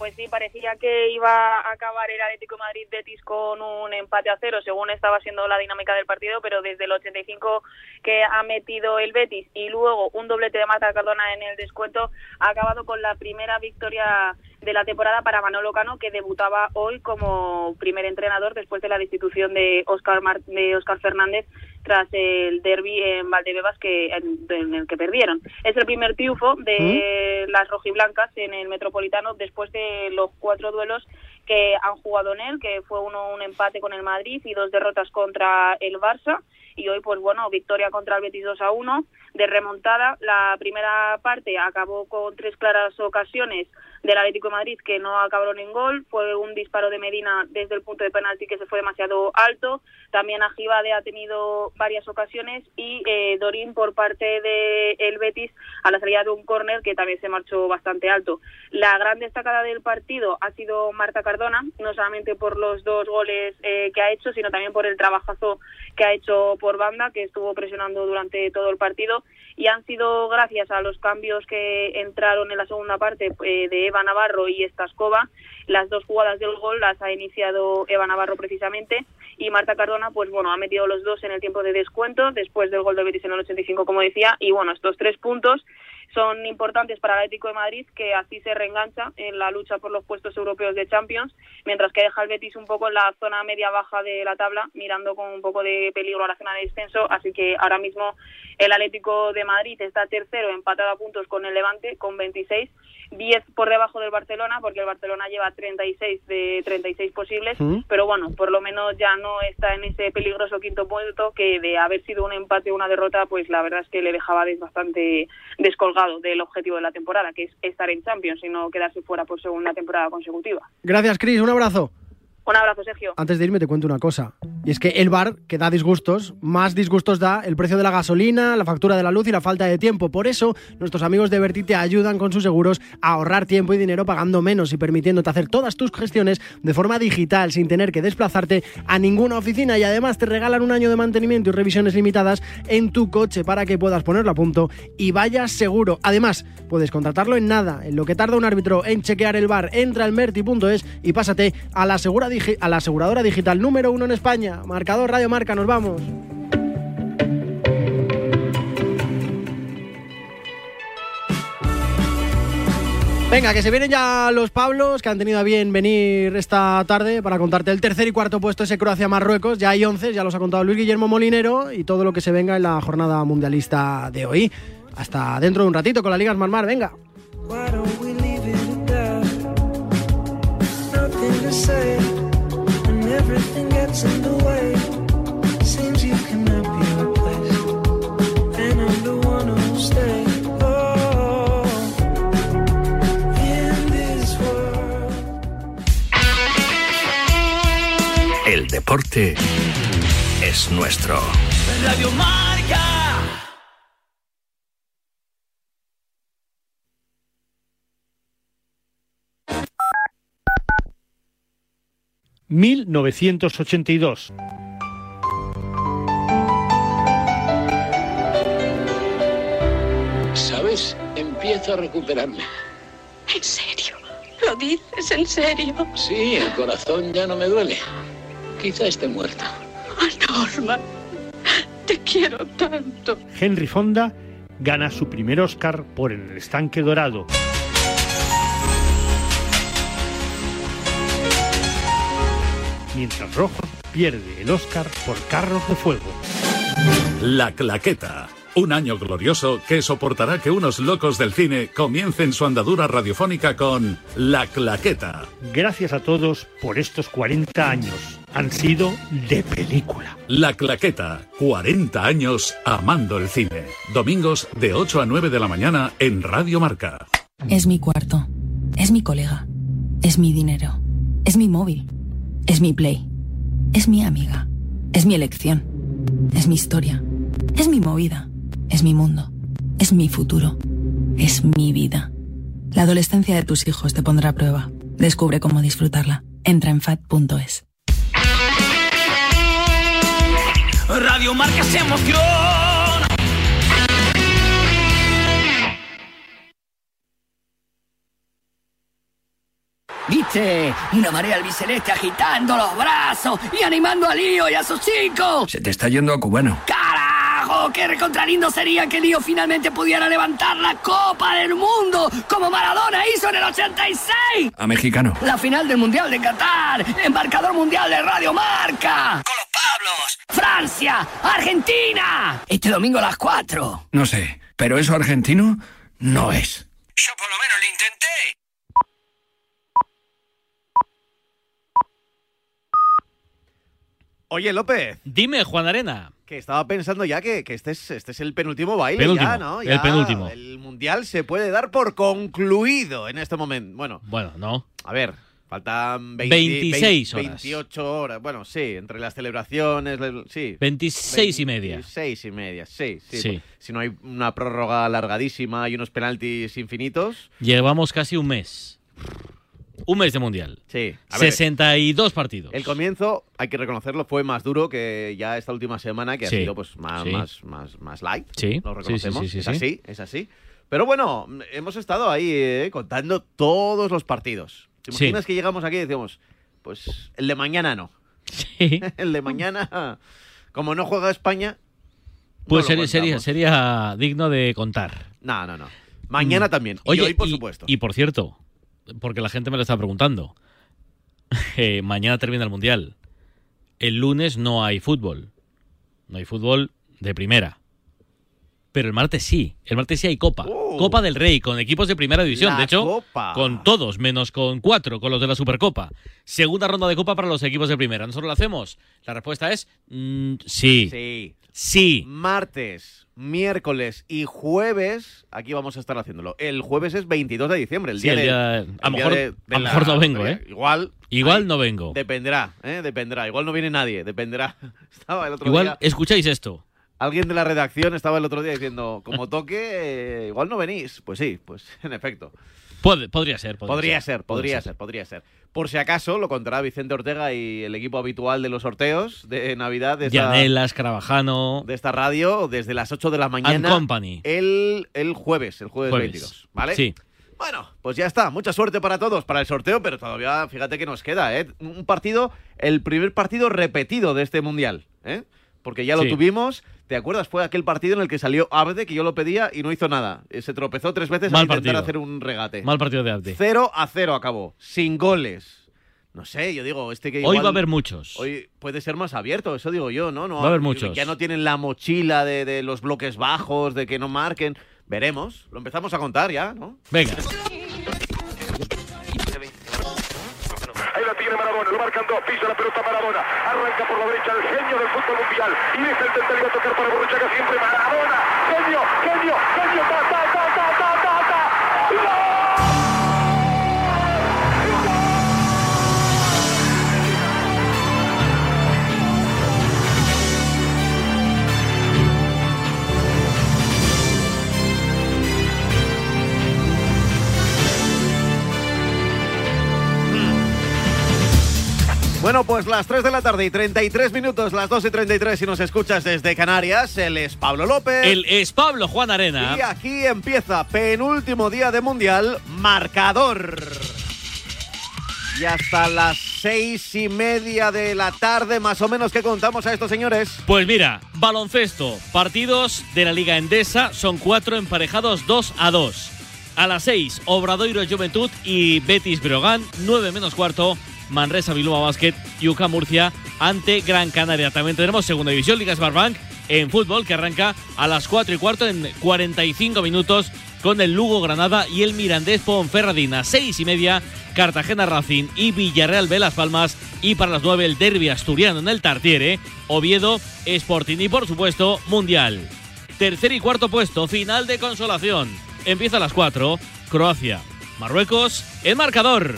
Pues sí, parecía que iba a acabar el Atlético Madrid Betis con un empate a cero, según estaba siendo la dinámica del partido, pero desde el 85 que ha metido el Betis y luego un doblete de Marta Cardona en el descuento, ha acabado con la primera victoria de la temporada para Manolo Cano, que debutaba hoy como primer entrenador después de la destitución de Oscar, Mar- de Oscar Fernández tras el derby en Valdebebas que, en, en el que perdieron. Es el primer triunfo de las rojiblancas en el Metropolitano después de los cuatro duelos que han jugado en él, que fue uno un empate con el Madrid y dos derrotas contra el Barça. Y hoy, pues bueno, victoria contra el Betis 2 a 1 de remontada. La primera parte acabó con tres claras ocasiones del Atlético de Madrid que no acabaron en gol. Fue un disparo de Medina desde el punto de penalti que se fue demasiado alto. También Agibade ha tenido varias ocasiones y eh, Dorín por parte de el Betis a la salida de un córner que también se marchó bastante alto. La gran destacada del partido ha sido Marta Cardona, no solamente por los dos goles eh, que ha hecho, sino también por el trabajazo que ha hecho por banda, que estuvo presionando durante todo el partido. Y han sido gracias a los cambios que entraron en la segunda parte eh, de Eva Navarro y Estascova. Las dos jugadas del gol las ha iniciado Eva Navarro precisamente y Marta Cardona, pues bueno, ha metido los dos en el tiempo de descuento después del gol de Betis en el 85, como decía. Y bueno, estos tres puntos son importantes para el Atlético de Madrid, que así se reengancha en la lucha por los puestos europeos de Champions, mientras que deja al Betis un poco en la zona media-baja de la tabla, mirando con un poco de peligro a la zona de descenso. Así que ahora mismo el Atlético de Madrid está tercero, empatado a puntos con el Levante, con 26. 10 por debajo del Barcelona, porque el Barcelona lleva 36 de 36 posibles, Mm. pero bueno, por lo menos ya no está en ese peligroso quinto puesto que de haber sido un empate o una derrota, pues la verdad es que le dejaba bastante descolgado del objetivo de la temporada, que es estar en Champions y no quedarse fuera por segunda temporada consecutiva. Gracias, Chris. Un abrazo. Un abrazo, Sergio. Antes de irme te cuento una cosa. Y es que el bar, que da disgustos, más disgustos da el precio de la gasolina, la factura de la luz y la falta de tiempo. Por eso, nuestros amigos de Berti te ayudan con sus seguros a ahorrar tiempo y dinero pagando menos y permitiéndote hacer todas tus gestiones de forma digital sin tener que desplazarte a ninguna oficina. Y además te regalan un año de mantenimiento y revisiones limitadas en tu coche para que puedas ponerlo a punto y vayas seguro. Además, puedes contratarlo en nada, en lo que tarda un árbitro en chequear el bar. Entra al merti.es y pásate a la, segura digi- a la aseguradora digital número uno en España. Marcador Radio Marca, nos vamos. Venga, que se vienen ya los Pablos, que han tenido a bien venir esta tarde para contarte el tercer y cuarto puesto ese Croacia-Marruecos. Ya hay 11, ya los ha contado Luis Guillermo Molinero y todo lo que se venga en la jornada mundialista de hoy. Hasta dentro de un ratito con la Liga Marmar, venga. Everything gets in the way. Seems you cannot be replaced, and I'm the one who'll stay. Oh, in this world. El deporte es nuestro. Radio Marca. 1982. ¿Sabes? Empiezo a recuperarme. ¿En serio? ¿Lo dices en serio? Sí, el corazón ya no me duele. Quizá esté muerto. Norman, te quiero tanto. Henry Fonda gana su primer Oscar por En el estanque dorado. Mientras Rojo pierde el Oscar por Carros de Fuego. La Claqueta. Un año glorioso que soportará que unos locos del cine comiencen su andadura radiofónica con La Claqueta. Gracias a todos por estos 40 años. Han sido de película. La Claqueta. 40 años amando el cine. Domingos de 8 a 9 de la mañana en Radio Marca. Es mi cuarto. Es mi colega. Es mi dinero. Es mi móvil. Es mi play. Es mi amiga. Es mi elección. Es mi historia. Es mi movida. Es mi mundo. Es mi futuro. Es mi vida. La adolescencia de tus hijos te pondrá a prueba. Descubre cómo disfrutarla. Entra en fat.es. Radio Marca. ¿Viste? Una marea albiceleste agitando los brazos y animando a Lío y a sus chicos. Se te está yendo a cubano. ¡Carajo! ¡Qué recontralindo sería que Lío finalmente pudiera levantar la Copa del Mundo como Maradona hizo en el 86! A mexicano. La final del Mundial de Qatar, embarcador mundial de Radio Marca. Con los Pablos. Francia, Argentina. Este domingo a las 4. No sé, pero eso argentino no es. Oye, López. Dime, Juan Arena. Que estaba pensando ya que, que este, es, este es el penúltimo baile Penúltimo, ya, ¿no? el penúltimo. El mundial se puede dar por concluido en este momento. Bueno, Bueno, no. a ver, faltan 20 26 20, horas. 28 horas. Bueno, sí, entre las celebraciones, le- sí. 26 y media. 26 y media, sí, sí. Sí. Si no hay una prórroga largadísima y unos penaltis infinitos. Llevamos casi un mes. Un mes de mundial. Sí. A ver, 62 partidos. El comienzo, hay que reconocerlo, fue más duro que ya esta última semana, que Sí, ha sido pues más, sí. más, más, más light. Sí, Lo sí, reconocemos. sí, sí, es sí. así, es así. Pero bueno, hemos estado ahí eh, contando todos los partidos. ¿Te Sí. imaginas que llegamos aquí y decimos, pues el de mañana no? el de mañana, como no juega España. Pues no sería, sería, digno de contar. No, no, no. Mañana Mm. también. Oye, y hoy, por supuesto. Y por cierto, porque la gente me lo está preguntando. eh, mañana termina el Mundial. El lunes no hay fútbol. No hay fútbol de primera. Pero el martes sí. El martes sí hay Copa. Copa del Rey, con equipos de primera división. Oh. La de hecho, Copa. con todos, menos con cuatro, con los de la Supercopa. Segunda ronda de Copa para los equipos de primera. ¿Nosotros lo hacemos? La respuesta es mm, sí. Sí. Sí. Martes, miércoles y jueves, aquí vamos a estar haciéndolo. El jueves es 22 de diciembre, el Sí, día el de. día- el a lo día mejor- de- a de lo la mejor no vengo. ¿eh? Igual. Igual ahí no vengo. Dependerá, ¿eh? Dependerá. Igual no viene nadie, dependerá. Estaba el otro Igual día. escucháis esto. Alguien de la redacción estaba el otro día diciendo, como toque, eh, igual no venís. Pues sí, pues en efecto. Puede- podría ser. Podría, Podría ser, Podría podría ser, podría ser. Por si acaso, lo contará Vicente Ortega y el equipo habitual de los sorteos de Navidad de Llanelas, Carabajano. de esta radio desde las 8 de la mañana. Company. El, el jueves, el jueves, Jueves. 22. ¿Vale? Sí. Bueno, pues ya está. Mucha suerte para todos, para el sorteo, pero todavía fíjate que nos queda, ¿eh? Un partido, el primer partido repetido de este mundial, ¿eh? Porque ya lo Sí. tuvimos. ¿Te acuerdas? Fue aquel partido en el que salió Abde, que yo lo pedía y no hizo nada. Se tropezó tres veces Mal a intentar partido. hacer un regate. Mal partido de Abde. 0 a 0 acabó, sin goles. No sé, yo digo, este que Hoy igual- va a haber muchos. Hoy puede ser más abierto, eso digo yo, ¿no? no Va a haber muchos. Ya no tienen la mochila de, de los bloques bajos, de que no marquen. Veremos, lo empezamos a contar ya, ¿no? Venga. Lo marcan dos, pisa la pelota Maradona, arranca por la derecha el genio del fútbol mundial y deja el va a tocar para Borruchaga siempre Maradona, genio, genio, genio, ta, ta, ta, ta, ta, ta, ta. Bueno, pues las 3 de la tarde y 33 minutos, las 2 y 33 si nos escuchas desde Canarias, él es Pablo López. El es Pablo Juan Arena. Y aquí empieza, penúltimo día de Mundial, marcador. Y hasta las seis y media de la tarde, más o menos, que contamos a estos señores? Pues mira, baloncesto, partidos de la Liga Endesa, son cuatro emparejados 2 a 2. A las 6, Obradoiro Juventud y Betis Brogan, 9 menos cuarto, Manresa Bilbao Basket y Murcia ante Gran Canaria. También tenemos segunda división, Liga Smartbank en fútbol, que arranca a las 4 y cuarto en 45 minutos con el Lugo Granada y el Mirandés Ponferradina. 6 y media, Cartagena Racing y Villarreal B Las Palmas. Y para las 9, el derby asturiano en el Tartiere, Oviedo Sporting y por supuesto Mundial. Tercer y cuarto puesto, final de consolación. Empieza a las 4, Croacia, Marruecos, el marcador.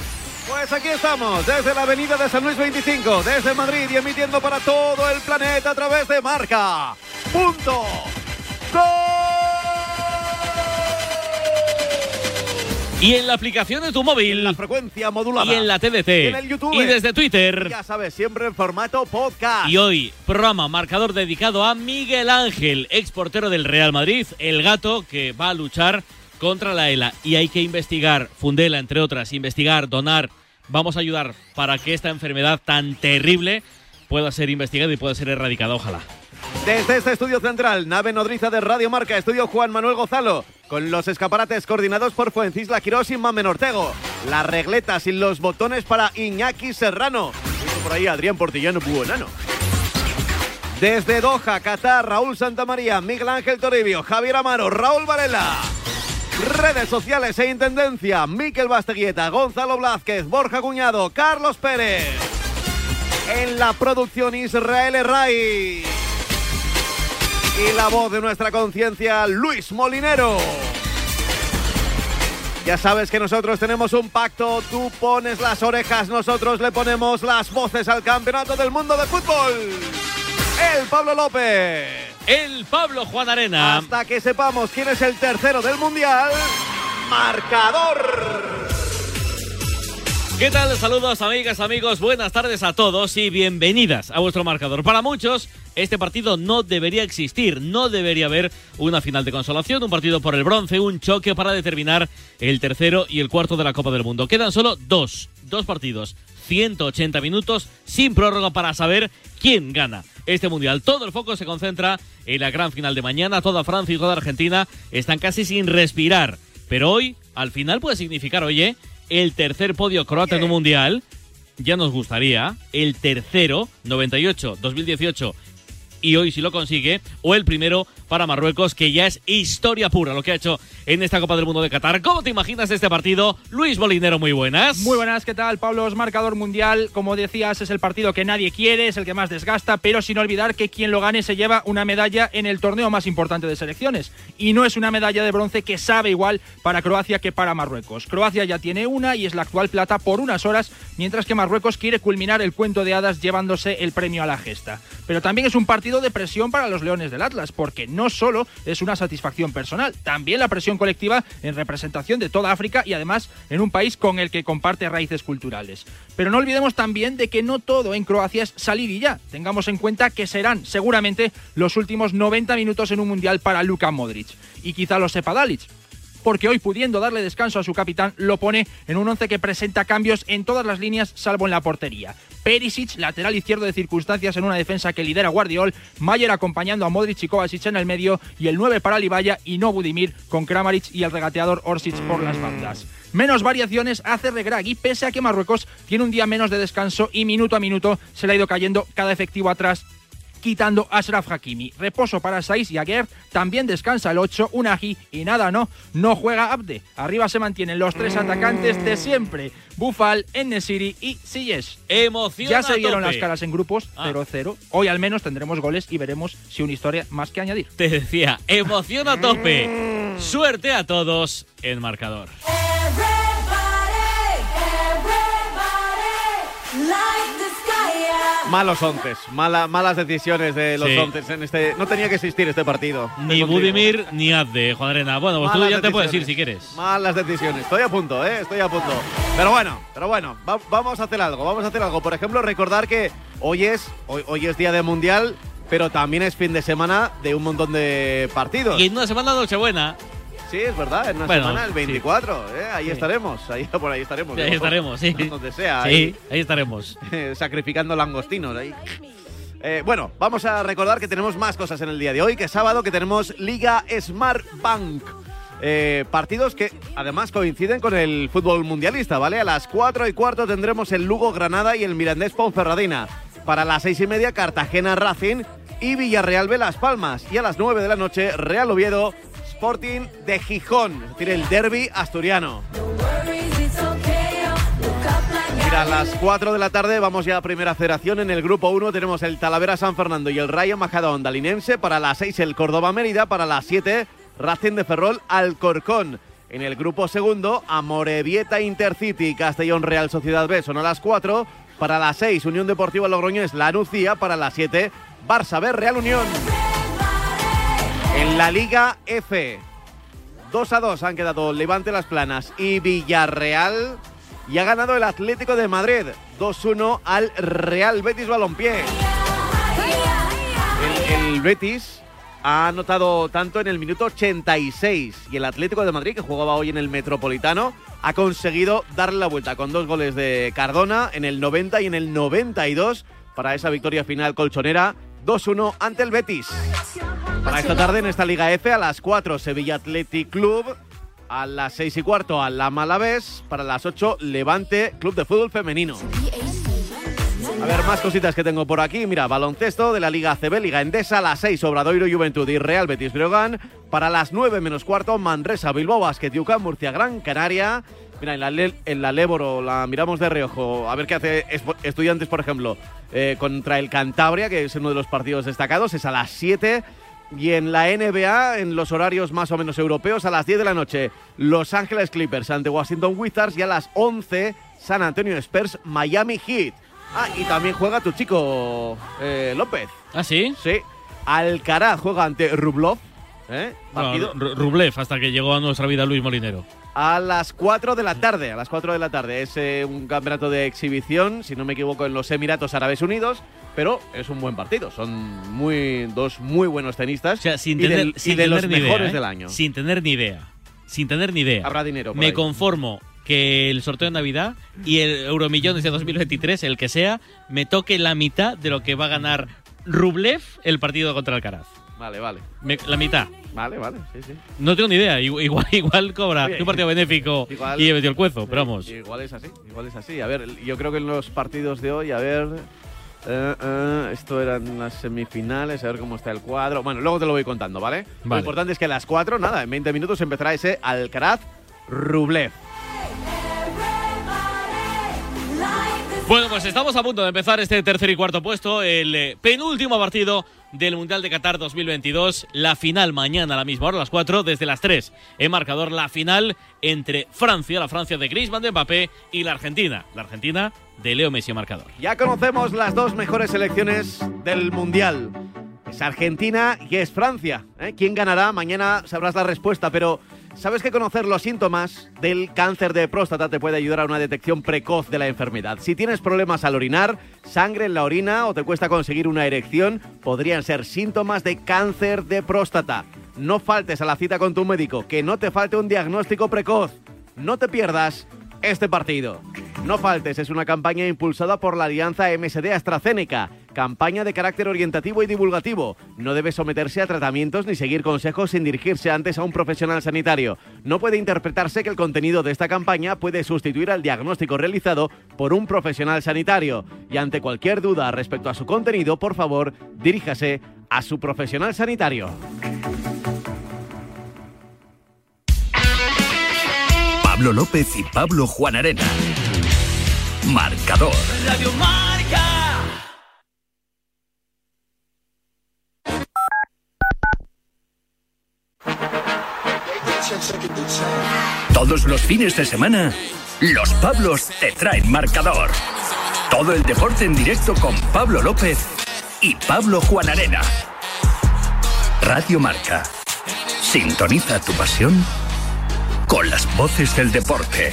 Pues aquí estamos, desde la avenida de San Luis 25, desde Madrid y emitiendo para todo el planeta a través de Marca. Punto. Y en la aplicación de tu móvil. la frecuencia modulada. Y en la TDT. Y en el YouTube. Y desde Twitter. Ya sabes, siempre en formato podcast. Y hoy, programa marcador dedicado a Miguel Ángel, ex portero del Real Madrid, el gato que va a luchar contra la ELA. Y hay que investigar, Fundela, entre otras, investigar, donar vamos a ayudar para que esta enfermedad tan terrible pueda ser investigada y pueda ser erradicada, ojalá. Desde este estudio central, nave nodriza de Radio Marca, estudio Juan Manuel Gozalo, con los escaparates coordinados por Fuencisla Quirós y Mamen Ortego, las regletas y los botones para Iñaki Serrano, por ahí Adrián Portillano Buonano. Desde Doha, Qatar, Raúl Santamaría, Miguel Ángel Toribio, Javier Amaro, Raúl Varela. Redes sociales e Intendencia, Miquel Basteguieta, Gonzalo Blázquez, Borja Cuñado, Carlos Pérez. En la producción Israel Ray. Y la voz de nuestra conciencia, Luis Molinero. Ya sabes que nosotros tenemos un pacto, tú pones las orejas, nosotros le ponemos las voces al Campeonato del Mundo de Fútbol. El Pablo López. El Pablo Juan Arena. Hasta que sepamos quién es el tercero del Mundial, marcador. ¿Qué tal? Saludos amigas, amigos, buenas tardes a todos y bienvenidas a vuestro marcador. Para muchos, este partido no debería existir, no debería haber una final de consolación, un partido por el bronce, un choque para determinar el tercero y el cuarto de la Copa del Mundo. Quedan solo dos, dos partidos, 180 minutos sin prórroga para saber quién gana este mundial. Todo el foco se concentra en la gran final de mañana, toda Francia y toda Argentina están casi sin respirar, pero hoy al final puede significar, oye, el tercer podio croata en un mundial. Ya nos gustaría. El tercero, 98, 2018. Y hoy si lo consigue. O el primero para Marruecos, que ya es historia pura lo que ha hecho en esta Copa del Mundo de Qatar. ¿Cómo te imaginas este partido? Luis Molinero, muy buenas. Muy buenas, ¿qué tal, Pablo? Es marcador mundial. Como decías, es el partido que nadie quiere, es el que más desgasta, pero sin olvidar que quien lo gane se lleva una medalla en el torneo más importante de selecciones. Y no es una medalla de bronce que sabe igual para Croacia que para Marruecos. Croacia ya tiene una y es la actual plata por unas horas, mientras que Marruecos quiere culminar el cuento de hadas llevándose el premio a la gesta. Pero también es un partido de presión para los Leones del Atlas, porque no solo es una satisfacción personal, también la presión colectiva en representación de toda África y además en un país con el que comparte raíces culturales. Pero no olvidemos también de que no todo en Croacia es salir y ya. Tengamos en cuenta que serán seguramente los últimos 90 minutos en un mundial para Luka Modric. Y quizá lo sepa Dalic, porque hoy pudiendo darle descanso a su capitán lo pone en un once que presenta cambios en todas las líneas salvo en la portería. Perisic, lateral izquierdo de circunstancias en una defensa que lidera Guardiol, Mayer acompañando a Modric y Kovacic en el medio y el 9 para Libaya y no Budimir con Kramaric y el regateador Orsic por las bandas. Menos variaciones hace Regragui, pese a que Marruecos tiene un día menos de descanso y minuto a minuto se le ha ido cayendo cada efectivo atrás quitando a Ashraf Hakimi. Reposo para Saiz y Aguer, también descansa el 8, Unagi y nada, no, no juega Abde. Arriba se mantienen los tres atacantes de siempre, Bufal, Enesiri y Siyesh. Emoción Ya se vieron las caras en grupos, Ah. 0-0. Hoy al menos tendremos goles y veremos si una historia más que añadir. Te decía, emoción a tope. Suerte a todos en marcador. Malos onces, mala, malas decisiones de los Sí. en este. No tenía que existir este partido. Ni. Budimir ni Azde, Juan Arena. Bueno, pues tú ya te puedes ir si quieres. Malas decisiones. Estoy a punto, ¿eh? Estoy a punto. Pero bueno, pero bueno, va- vamos a hacer algo, vamos a hacer algo. Por ejemplo, recordar que hoy es, hoy, hoy es día de mundial, pero también es fin de semana de un montón de partidos. Y en una semana Nochebuena. Sí, es verdad, en una Bueno, semana, el sí. 24, ¿eh? Ahí Sí. estaremos, ahí, por ahí estaremos. Ahí estaremos, sí. Donde sea, Sí, ahí, ahí estaremos. sacrificando langostinos ahí. Eh, bueno, vamos a recordar que tenemos más cosas en el día de hoy, que es sábado, que tenemos Liga Smart Bank. Eh, partidos que además coinciden con el fútbol mundialista, ¿vale? A las 4 y cuarto tendremos el Lugo Granada y el Mirandés Ponferradina. Para las 6 y media, Cartagena Racing y Villarreal Las Palmas. Y a las 9 de la noche, Real Oviedo Sporting de Gijón, es decir, el derby asturiano. Mira, a las 4 de la tarde vamos ya a primera federación. En el grupo 1 tenemos el Talavera San Fernando y el Rayo Majadahonda Linense. Para las 6 el Córdoba Mérida. Para las 7 Racing de Ferrol Alcorcón. En el grupo segundo, Amorebieta Intercity Castellón Real Sociedad B son a las 4. Para las 6 Unión Deportiva Logroñés La Nucía. Para las 7 Barça B Real Unión. En la Liga F 2 a 2 han quedado Levante Las Planas y Villarreal. Y ha ganado el Atlético de Madrid 2-1 al Real Betis Balompié. El, el Betis ha anotado tanto en el minuto 86 y el Atlético de Madrid, que jugaba hoy en el Metropolitano, ha conseguido darle la vuelta con dos goles de Cardona en el 90 y en el 92 para esa victoria final colchonera 2-1 ante el Betis. Para esta tarde en esta Liga F a las 4 Sevilla Athletic Club, a las 6 y cuarto a la Malavés, para las 8 Levante Club de Fútbol Femenino. A ver, más cositas que tengo por aquí. Mira, baloncesto de la Liga ACB, Liga Endesa, a las 6 Obradoiro Juventud y Real Betis Breogán. Para las 9 menos cuarto, Manresa Bilbao Basket Murcia Gran Canaria. Mira, en la, en la Léboro la miramos de reojo. A ver qué hace Estudiantes, por ejemplo, eh, contra el Cantabria, que es uno de los partidos destacados. Es a las 7. Y en la NBA, en los horarios más o menos europeos, a las 10 de la noche, Los Ángeles Clippers ante Washington Wizards y a las 11, San Antonio Spurs, Miami Heat. Ah, y también juega tu chico eh, López. ¿Ah, sí? Sí. Alcaraz juega ante Rublov. ¿eh? No, Rublev, hasta que llegó a nuestra vida Luis Molinero. A las 4 de la tarde. A las 4 de la tarde. Es eh, un campeonato de exhibición, si no me equivoco, en los Emiratos Árabes Unidos. Pero es un buen partido. Son muy, dos muy buenos tenistas. Sin y tener, del- y sin de los tener ni mejores idea, ¿eh? del año. Sin tener ni idea. Sin tener ni idea. Habrá dinero Me ahí. conformo que el sorteo de Navidad y el Euromillones de 2023, el que sea, me toque la mitad de lo que va a ganar Rublev el partido contra Alcaraz. Vale, vale. Me- la mitad. Vale, vale. Sí, sí. No tengo ni idea. Igual, igual, igual cobra Oye, un partido benéfico igual- y he metido el cuezo, pero vamos. Igual es así, igual es así. A ver, yo creo que en los partidos de hoy, a ver. eh, eh, esto eran las semifinales, a ver cómo está el cuadro. Bueno, luego te lo voy contando, ¿vale? Lo Vale. importante es que a las 4, nada, en 20 minutos empezará ese Alcaraz Rublev. Bueno, pues estamos a punto de empezar este tercer y cuarto puesto, el eh, penúltimo partido del Mundial de Qatar 2022. La final mañana a la misma hora, las 4, desde las 3. En marcador, la final entre Francia, la Francia de Griezmann, de Mbappé, y la Argentina, la Argentina de Leo Messi marcador. Ya conocemos las dos mejores selecciones del Mundial. Es Argentina y es Francia. ¿eh? ¿Quién ganará? Mañana sabrás la respuesta, pero ¿sabes que conocer los síntomas del cáncer de próstata te puede ayudar a una detección precoz de la enfermedad? Si tienes problemas al orinar, sangre en la orina o te cuesta conseguir una erección, podrían ser síntomas de cáncer de próstata. No faltes a la cita con tu médico, que no te falte un diagnóstico precoz. No te pierdas este partido. No faltes es una campaña impulsada por la alianza MSD AstraZeneca, campaña de carácter orientativo y divulgativo. No debe someterse a tratamientos ni seguir consejos sin dirigirse antes a un profesional sanitario. No puede interpretarse que el contenido de esta campaña puede sustituir al diagnóstico realizado por un profesional sanitario. Y ante cualquier duda respecto a su contenido, por favor, diríjase a su profesional sanitario. Pablo López y Pablo Juan Arena. Marcador. Radio Marca. Todos los fines de semana, los Pablos te traen marcador. Todo el deporte en directo con Pablo López y Pablo Juan Arena. Radio Marca. Sintoniza tu pasión con las voces del deporte.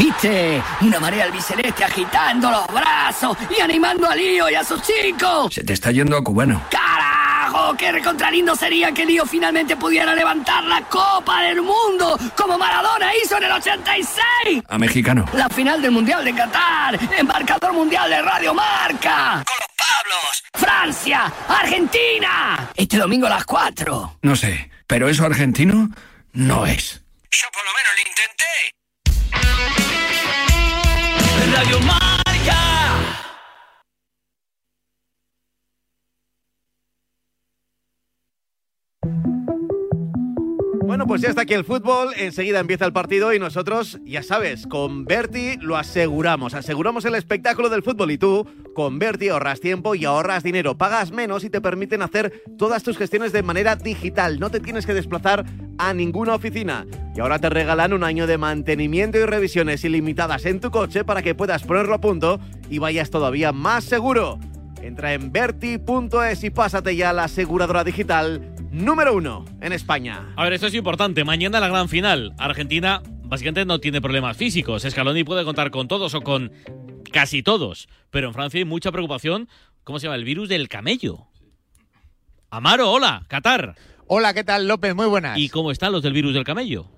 ¿Viste? Una marea albiceleste agitando los brazos y animando a Lío y a sus chicos. Se te está yendo a cubano. ¡Carajo! ¡Qué recontralindo sería que Lío finalmente pudiera levantar la Copa del Mundo como Maradona hizo en el 86! A mexicano. La final del Mundial de Qatar, embarcador mundial de Radio Marca. Con los Pablos. Francia, Argentina. Este domingo a las 4. No sé, pero eso argentino no es. Yo por lo menos lo intenté. Radio Marca. Bueno, pues ya está aquí el fútbol, enseguida empieza el partido y nosotros, ya sabes, con Berti lo aseguramos, aseguramos el espectáculo del fútbol y tú, con Berti ahorras tiempo y ahorras dinero, pagas menos y te permiten hacer todas tus gestiones de manera digital, no te tienes que desplazar a ninguna oficina. Y ahora te regalan un año de mantenimiento y revisiones ilimitadas en tu coche para que puedas ponerlo a punto y vayas todavía más seguro. Entra en verti.es y pásate ya a la aseguradora digital número uno en España. A ver, esto es importante. Mañana la gran final. Argentina básicamente no tiene problemas físicos. Scaloni puede contar con todos o con casi todos. Pero en Francia hay mucha preocupación. ¿Cómo se llama? El virus del camello. Amaro, hola, Qatar. Hola, ¿qué tal, López? Muy buenas. ¿Y cómo están los del virus del camello?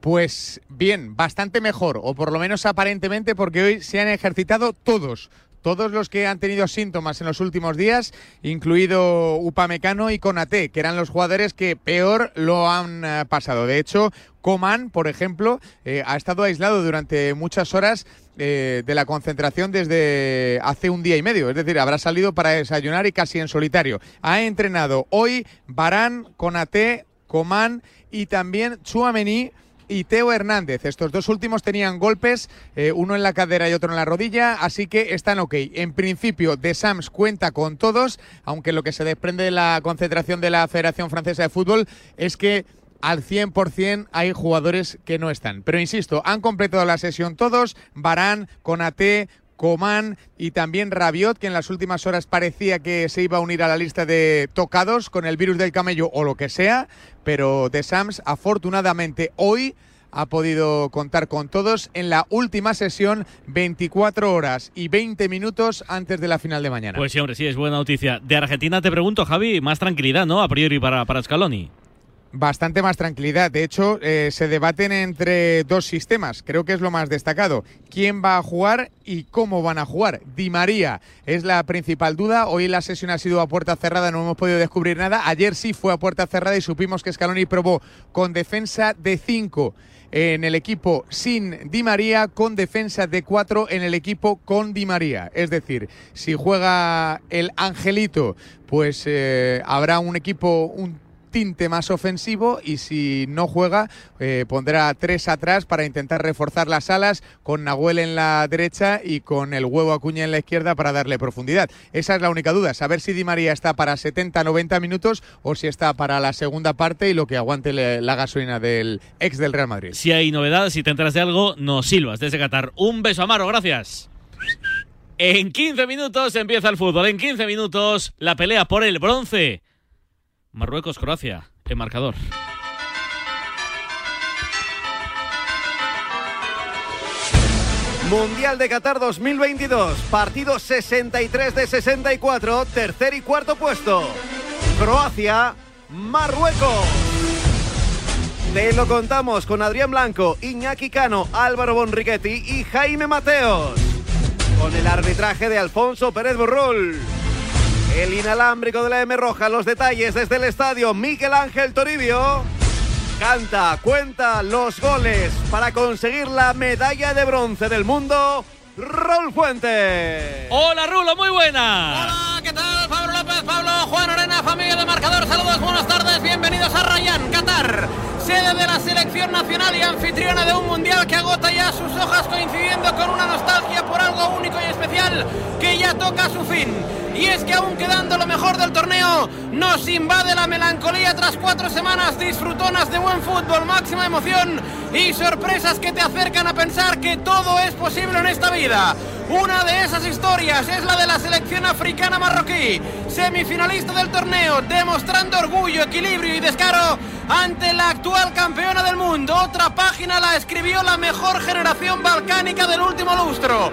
Pues bien, bastante mejor, o por lo menos aparentemente, porque hoy se han ejercitado todos. Todos los que han tenido síntomas en los últimos días, incluido Upamecano y Conate, que eran los jugadores que peor lo han eh, pasado. De hecho, Coman, por ejemplo, eh, ha estado aislado durante muchas horas eh, de la concentración desde hace un día y medio. Es decir, habrá salido para desayunar y casi en solitario. Ha entrenado hoy Barán, Conate, Coman y también Chuamení y Teo Hernández. Estos dos últimos tenían golpes, eh, uno en la cadera y otro en la rodilla, así que están ok. En principio, De Sams cuenta con todos, aunque lo que se desprende de la concentración de la Federación Francesa de Fútbol es que al 100% hay jugadores que no están. Pero insisto, han completado la sesión todos, Barán, Conate, Coman y también Rabiot, que en las últimas horas parecía que se iba a unir a la lista de tocados con el virus del camello o lo que sea, pero De Sams afortunadamente hoy ha podido contar con todos en la última sesión 24 horas y 20 minutos antes de la final de mañana. Pues sí, hombre, sí, es buena noticia. De Argentina te pregunto, Javi, más tranquilidad, ¿no? A priori para, para Scaloni. Bastante más tranquilidad. De hecho, eh, se debaten entre dos sistemas. Creo que es lo más destacado. ¿Quién va a jugar y cómo van a jugar? Di María es la principal duda. Hoy la sesión ha sido a puerta cerrada, no hemos podido descubrir nada. Ayer sí fue a puerta cerrada y supimos que Scaloni probó con defensa de 5 en el equipo sin Di María, con defensa de 4 en el equipo con Di María. Es decir, si juega el Angelito, pues eh, habrá un equipo, un tinte más ofensivo y si no juega eh, pondrá tres atrás para intentar reforzar las alas con Nahuel en la derecha y con el huevo Acuña en la izquierda para darle profundidad. Esa es la única duda, saber si Di María está para 70-90 minutos o si está para la segunda parte y lo que aguante la gasolina del ex del Real Madrid. Si hay novedades, si te enteras de algo, nos silbas desde Qatar. Un beso, Amaro, gracias. En 15 minutos empieza el fútbol. En 15 minutos la pelea por el bronce. Marruecos-Croacia, el marcador. Mundial de Qatar 2022, partido 63 de 64, tercer y cuarto puesto. Croacia, Marruecos. Te lo contamos con Adrián Blanco, Iñaki Cano, Álvaro Bonriquetti y Jaime Mateos. Con el arbitraje de Alfonso Pérez Burrul. El inalámbrico de la M Roja, los detalles desde el estadio Miguel Ángel Toribio. Canta, cuenta los goles para conseguir la medalla de bronce del mundo. Rol Fuente. Hola Rulo, muy buena. Hola, ¿qué tal? Pablo López, Pablo, Juan Arena, familia de marcador. Saludos, buenas tardes, bienvenidos a Rayán, Qatar. Sede de la selección nacional y anfitriona de un mundial que agota ya sus hojas coincidiendo con una nostalgia algo único y especial que ya toca su fin. Y es que aún quedando lo mejor del torneo, nos invade la melancolía tras cuatro semanas disfrutonas de buen fútbol, máxima emoción y sorpresas que te acercan a pensar que todo es posible en esta vida. Una de esas historias es la de la selección africana marroquí, semifinalista del torneo, demostrando orgullo, equilibrio y descaro ante la actual campeona del mundo. Otra página la escribió la mejor generación balcánica del último lustro.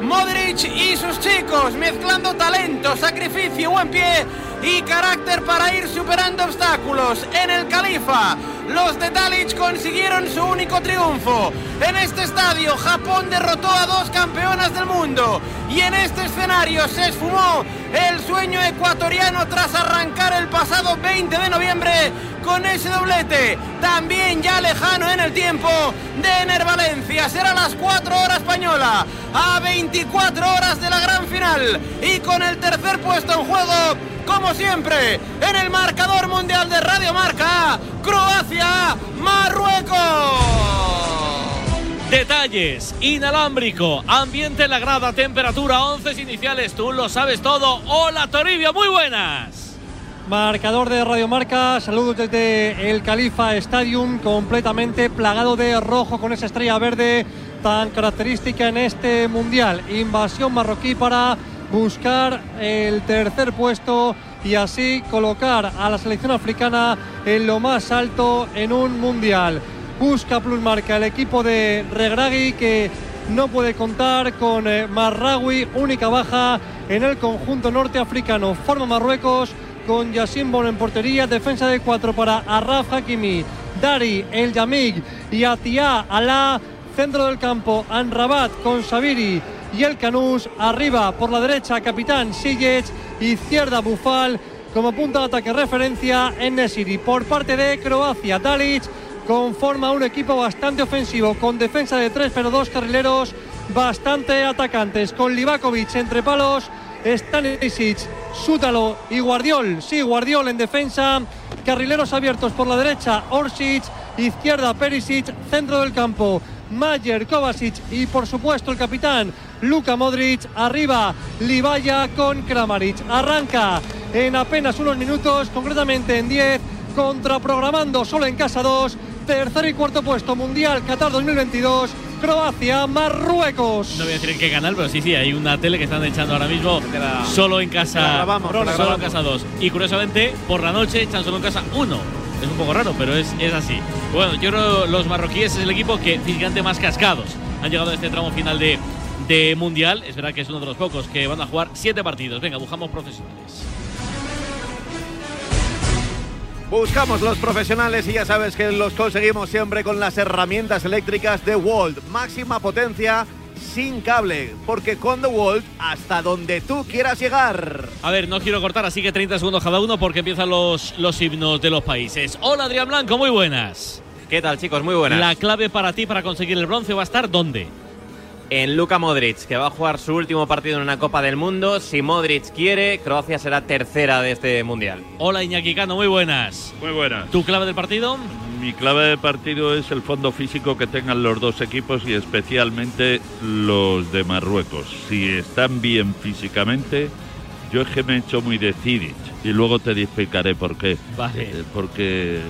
Modric y sus chicos, mezclando talento, sacrificio, buen pie y carácter para ir superando obstáculos. En el Califa, los de Dalic consiguieron su único triunfo. En este estadio, Japón derrotó a dos campeonas del mundo. Y en este escenario se esfumó el sueño ecuatoriano tras arrancar el pasado 20 de noviembre con ese doblete, también ya lejano en el tiempo, de Ener Valencia. Será las 4 horas española, a 24 horas de la gran final y con el tercer puesto en juego, como siempre, en el marcador mundial de Radio Marca, Croacia, Marruecos. Detalles, inalámbrico, ambiente en la grada, temperatura, once iniciales, tú lo sabes todo. Hola Toribio, muy buenas. Marcador de Radio Marca, saludos desde el Califa Stadium, completamente plagado de rojo con esa estrella verde tan característica en este mundial. Invasión marroquí para buscar el tercer puesto y así colocar a la selección africana en lo más alto en un mundial. Busca Plus Marca el equipo de Regragui que no puede contar con eh, Marraoui, única baja en el conjunto norteafricano. Forma Marruecos con Yassin Bon en portería, defensa de cuatro para Arraf Hakimi, Dari, El Yamig y Atia Alá, centro del campo, Anrabat con Sabiri y el Canús, arriba por la derecha, capitán Sijic, izquierda Bufal, como punto de ataque referencia en Nesiri. Por parte de Croacia, Dalic conforma un equipo bastante ofensivo, con defensa de tres, pero dos carrileros bastante atacantes, con Livakovic entre palos, Stanisic, Sútalo y Guardiol. Sí, Guardiol en defensa. Carrileros abiertos por la derecha, Orsic. Izquierda, Perisic. Centro del campo, Mayer, Kovacic y por supuesto el capitán Luka Modric. Arriba, Libaya con Kramaric. Arranca en apenas unos minutos, concretamente en 10, contraprogramando solo en casa 2. Tercer y cuarto puesto mundial Qatar 2022. Croacia, Marruecos. No voy a decir en qué canal, pero sí, sí, hay una tele que están echando ahora mismo solo en la casa. grabamos, te la solo en casa 2. Y curiosamente, por la noche echan solo en casa 1. Es un poco raro, pero es, es así. Bueno, yo creo los marroquíes es el equipo que físicamente más cascados han llegado a este tramo final de, de Mundial. Es verdad que es uno de los pocos que van a jugar siete partidos. Venga, buscamos profesionales. Buscamos los profesionales y ya sabes que los conseguimos siempre con las herramientas eléctricas de Walt. Máxima potencia sin cable, porque con The Walt hasta donde tú quieras llegar. A ver, no quiero cortar, así que 30 segundos cada uno porque empiezan los, los himnos de los países. Hola Adrián Blanco, muy buenas. ¿Qué tal, chicos? Muy buenas. La clave para ti para conseguir el bronce va a estar ¿dónde? En Luka Modric, que va a jugar su último partido en una Copa del Mundo. Si Modric quiere, Croacia será tercera de este Mundial. Hola Iñaki Cano, muy buenas. Muy buenas. ¿Tu clave del partido? Mi clave de partido es el fondo físico que tengan los dos equipos y especialmente los de Marruecos. Si están bien físicamente, yo es que me he hecho muy de Zidic y luego te explicaré por qué. Vale. Eh, porque,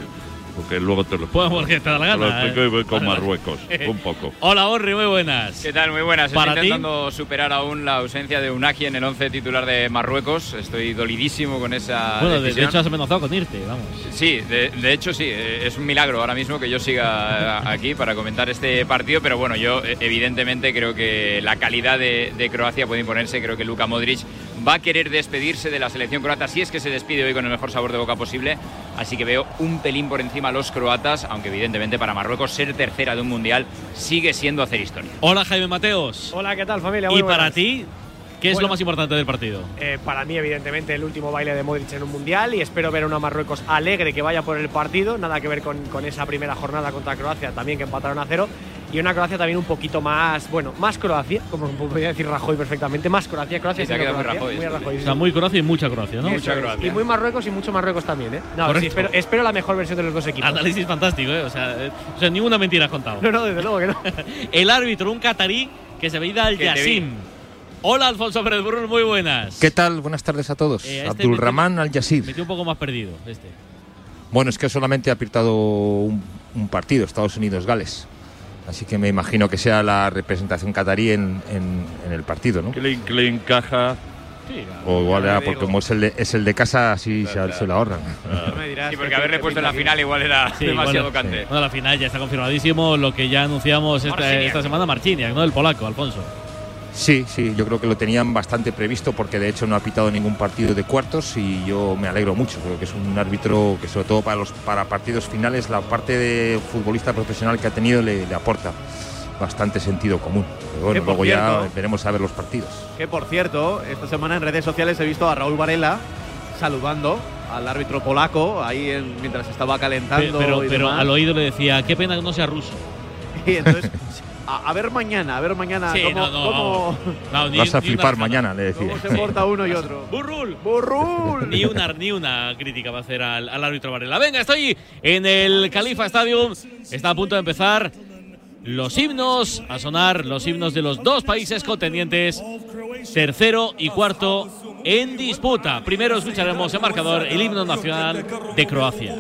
porque luego te lo Pues porque te da la te lo gana, explico ¿eh? y voy con Vale, vale. Marruecos, un poco. Hola Orri, muy buenas. ¿Qué tal? Muy buenas. ¿Para Estoy ti? intentando superar aún la ausencia de Unagi en el 11 titular de Marruecos. Estoy dolidísimo con esa Bueno, de, de decisión. hecho has amenazado con irte, vamos. Sí, de, de hecho sí, eh, es un milagro ahora mismo que yo siga eh, aquí para comentar este partido, pero bueno, yo eh, evidentemente creo que la calidad de, de Croacia puede imponerse, creo que Luka Modric va a querer despedirse de la selección croata, si es que se despide hoy con el mejor sabor de boca posible, así que veo un pelín por encima a los croatas, aunque evidentemente para Marruecos ser tercera de un mundial sigue siendo hacer historia. Hola Jaime Mateos. Hola, ¿qué tal familia? ¿Y Muy para buenas. ti? ¿Qué es Bueno. lo más importante del partido? Eh, para mí, evidentemente, el último baile de Modric en un mundial y espero ver a una Marruecos alegre que vaya por el partido. Nada que ver con, con esa primera jornada contra Croacia, también que empataron a cero. Y una Croacia también un poquito más, bueno, más Croacia, como podría decir Rajoy perfectamente, más Croacia. Croacia Sí, te ha siendo quedado muy Croacia, Rajoy, muy. Rajoy, O sea, muy Croacia y mucha Croacia, ¿no? Eso es. Y muy Marruecos y mucho Marruecos también, ¿eh? No, sí, espero, espero la mejor versión de los dos equipos. Análisis fantástico, ¿eh? O sea, eh, o sea, ninguna mentira has contado. No, no, desde luego que no. el árbitro, un catarí que se veía al. Yassim. Hola Alfonso Pérez Burrul, muy buenas. ¿Qué tal? Buenas tardes a todos. Eh, este Abdulrahman metió- Al-Yassir. Metió un poco más perdido este. Bueno, es que solamente ha apretado un, un partido, Estados Unidos-Gales. Así que me imagino que sea la representación catarí en, en- en el partido, ¿no? Que le, que le encaja. O igual era te porque como es el de, es el de casa, así se, se lo ahorran. Sí, porque haberle puesto en la final igual era Sí, demasiado bueno, cante. Bueno, la final ya está confirmadísimo lo que ya anunciamos esta, esta semana, Marciniak, ¿no? El polaco, Alfonso. Sí, sí, yo creo que lo tenían bastante previsto porque de hecho no ha pitado ningún partido de cuartos y yo me alegro mucho. Creo que es un árbitro que sobre todo para los para partidos finales la parte de futbolista profesional que ha tenido le, le aporta bastante sentido común. Pero bueno, Que, por luego ya cierto- veremos a ver los partidos. Que por cierto, esta semana en redes sociales he visto a Raúl Varela saludando al árbitro polaco ahí en- mientras estaba calentando. Pero, y pero al oído le decía, qué pena que no sea ruso. Y entonces a, a ver mañana, a ver mañana Sí, cómo, no, no, cómo- No, ni- Vas a flipar una- mañana, le decía. cómo se porta uno y otro. Burrul. Burrul. Ni una, ni una crítica va a hacer al, al árbitro Varela. Venga, estoy en el Califa Stadium. Está a punto de empezar los himnos, a sonar los himnos de los dos países contendientes, tercero y cuarto en disputa. Primero escucharemos el marcador, el himno nacional de Croacia.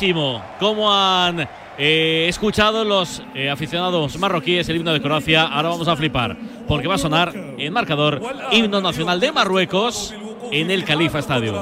clarísimo cómo han eh, escuchado los eh, aficionados marroquíes el himno de Croacia. Ahora vamos a flipar porque va a sonar en marcador himno nacional de Marruecos en el Califa Stadium.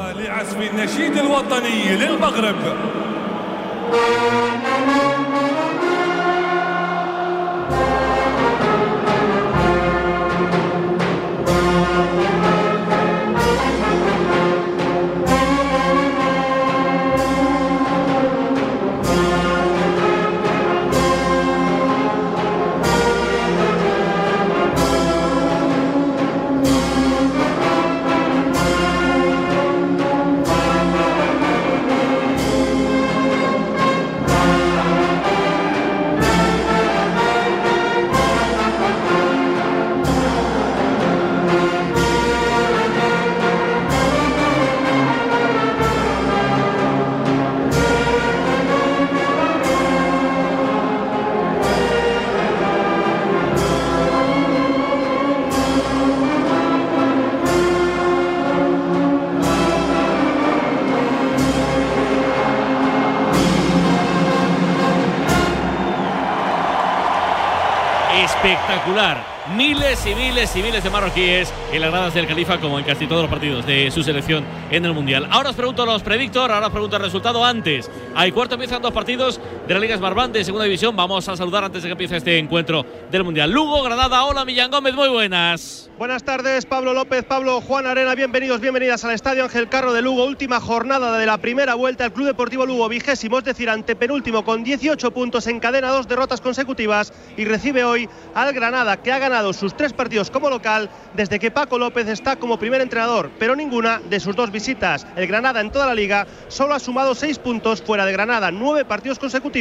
Y miles y miles de marroquíes en las gradas del Califa, como en casi todos los partidos de su selección en el Mundial. Ahora os pregunto los predictor, ahora os pregunto el resultado antes. Hay cuarto empiezan dos partidos de la Liga Smartbank de segunda división. Vamos a saludar antes de que empiece este encuentro del Mundial. Lugo, Granada, hola Millán Gómez, muy buenas. Buenas tardes, Pablo López, Pablo Juan Arena, bienvenidos, bienvenidas al Estadio Ángel Carro de Lugo, última jornada de la primera vuelta al Club Deportivo Lugo, vigésimo, es decir, antepenúltimo, con 18 puntos, encadena dos derrotas consecutivas y recibe hoy al Granada, que ha ganado sus tres partidos como local desde que Paco López está como primer entrenador, pero ninguna de sus dos visitas. El Granada en toda la liga solo ha sumado seis puntos fuera de Granada, nueve partidos consecutivos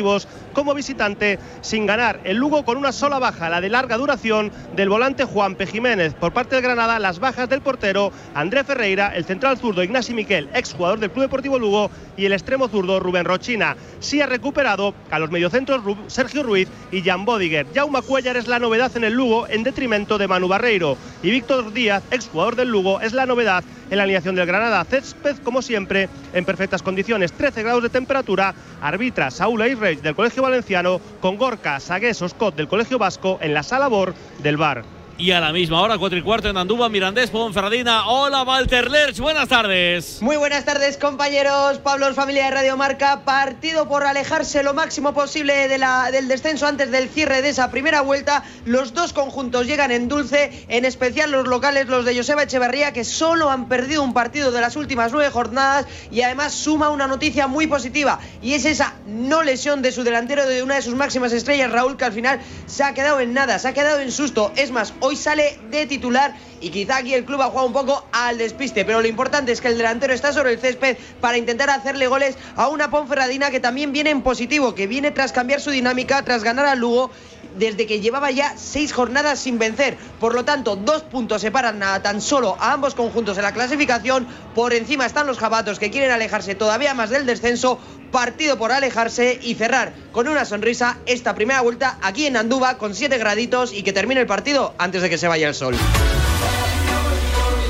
como visitante sin ganar. El Lugo con una sola baja, la de larga duración del volante Juan P. Jiménez. Por parte del Granada, las bajas del portero André Ferreira, el central zurdo Ignasi Miquel, ex jugador del Club Deportivo Lugo, y el extremo zurdo Rubén Rochina. Sí ha recuperado a los mediocentros Sergio Ruiz y Jan Bodiger. Jaume Cuellar es la novedad en el Lugo en detrimento de Manu Barreiro. Y Víctor Díaz, ex jugador del Lugo, es la novedad en la alineación del Granada. Césped, como siempre, en perfectas condiciones. 13 grados de temperatura. Arbitra Saúl Del Colegio Valenciano con Gorka Sagués Oscot del Colegio Vasco en la sala BOR del bar. Y a la misma hora, cuatro y cuarto en Andúba, Mirandés, Ponferradina. Hola, Walter Lerch, buenas tardes. Muy buenas tardes, compañeros. Pablo, familia de Radio Marca. Partido por alejarse lo máximo posible de la, del descenso antes del cierre de esa primera vuelta. Los dos conjuntos llegan en dulce, en especial los locales, los de Joseba Echeverría, que solo han perdido un partido de las últimas nueve jornadas y además suma una noticia muy positiva y es esa no lesión de su delantero, de una de sus máximas estrellas, Raúl, que al final se ha quedado en nada, se ha quedado en susto. Es más, hoy sale de titular y quizá aquí el club ha jugado un poco al despiste, pero lo importante es que el delantero está sobre el césped para intentar hacerle goles a una Ponferradina que también viene en positivo, que viene tras cambiar su dinámica, tras ganar al Lugo desde que llevaba ya seis jornadas sin vencer. Por lo tanto, dos puntos separan a tan solo a ambos conjuntos en la clasificación. Por encima están los jabatos que quieren alejarse todavía más del descenso. Partido por alejarse y cerrar con una sonrisa esta primera vuelta aquí en Andúba con 7 graditos y que termine el partido antes de que se vaya el sol.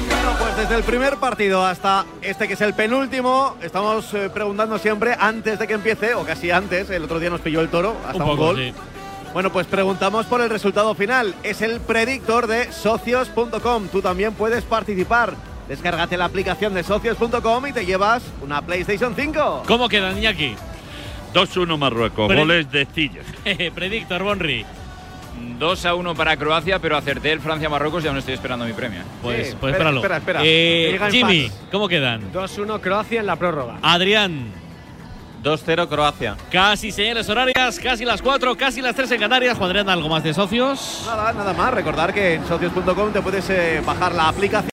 Bueno, pues desde el primer partido hasta este que es el penúltimo, estamos eh, preguntando siempre antes de que empiece, o casi antes, el otro día nos pilló el toro, hasta un, Un poco, gol. sí. Bueno, pues preguntamos por el resultado final. Es el predictor de socios.com. Tú también puedes participar. Descárgate la aplicación de socios.com y te llevas una PlayStation 5. ¿Cómo quedan, Iñaki? 2-1 Marruecos, goles de Cilla. Predictor, Bonri. 2 a 1 para Croacia, pero acerté el Francia-Marruecos y aún estoy esperando mi premio. Pues, Sí, pues espera, espéralo. espera, espera. Eh, Jimmy, paz. ¿cómo quedan? 2-1 Croacia en la prórroga. Adrián. 2-0 Croacia. Casi señales horarias, casi las 4, casi las 3 en Canarias. Juan Adrián, ¿algo más de socios? Nada, nada más. Recordar que en socios.com te puedes eh, bajar la aplicación.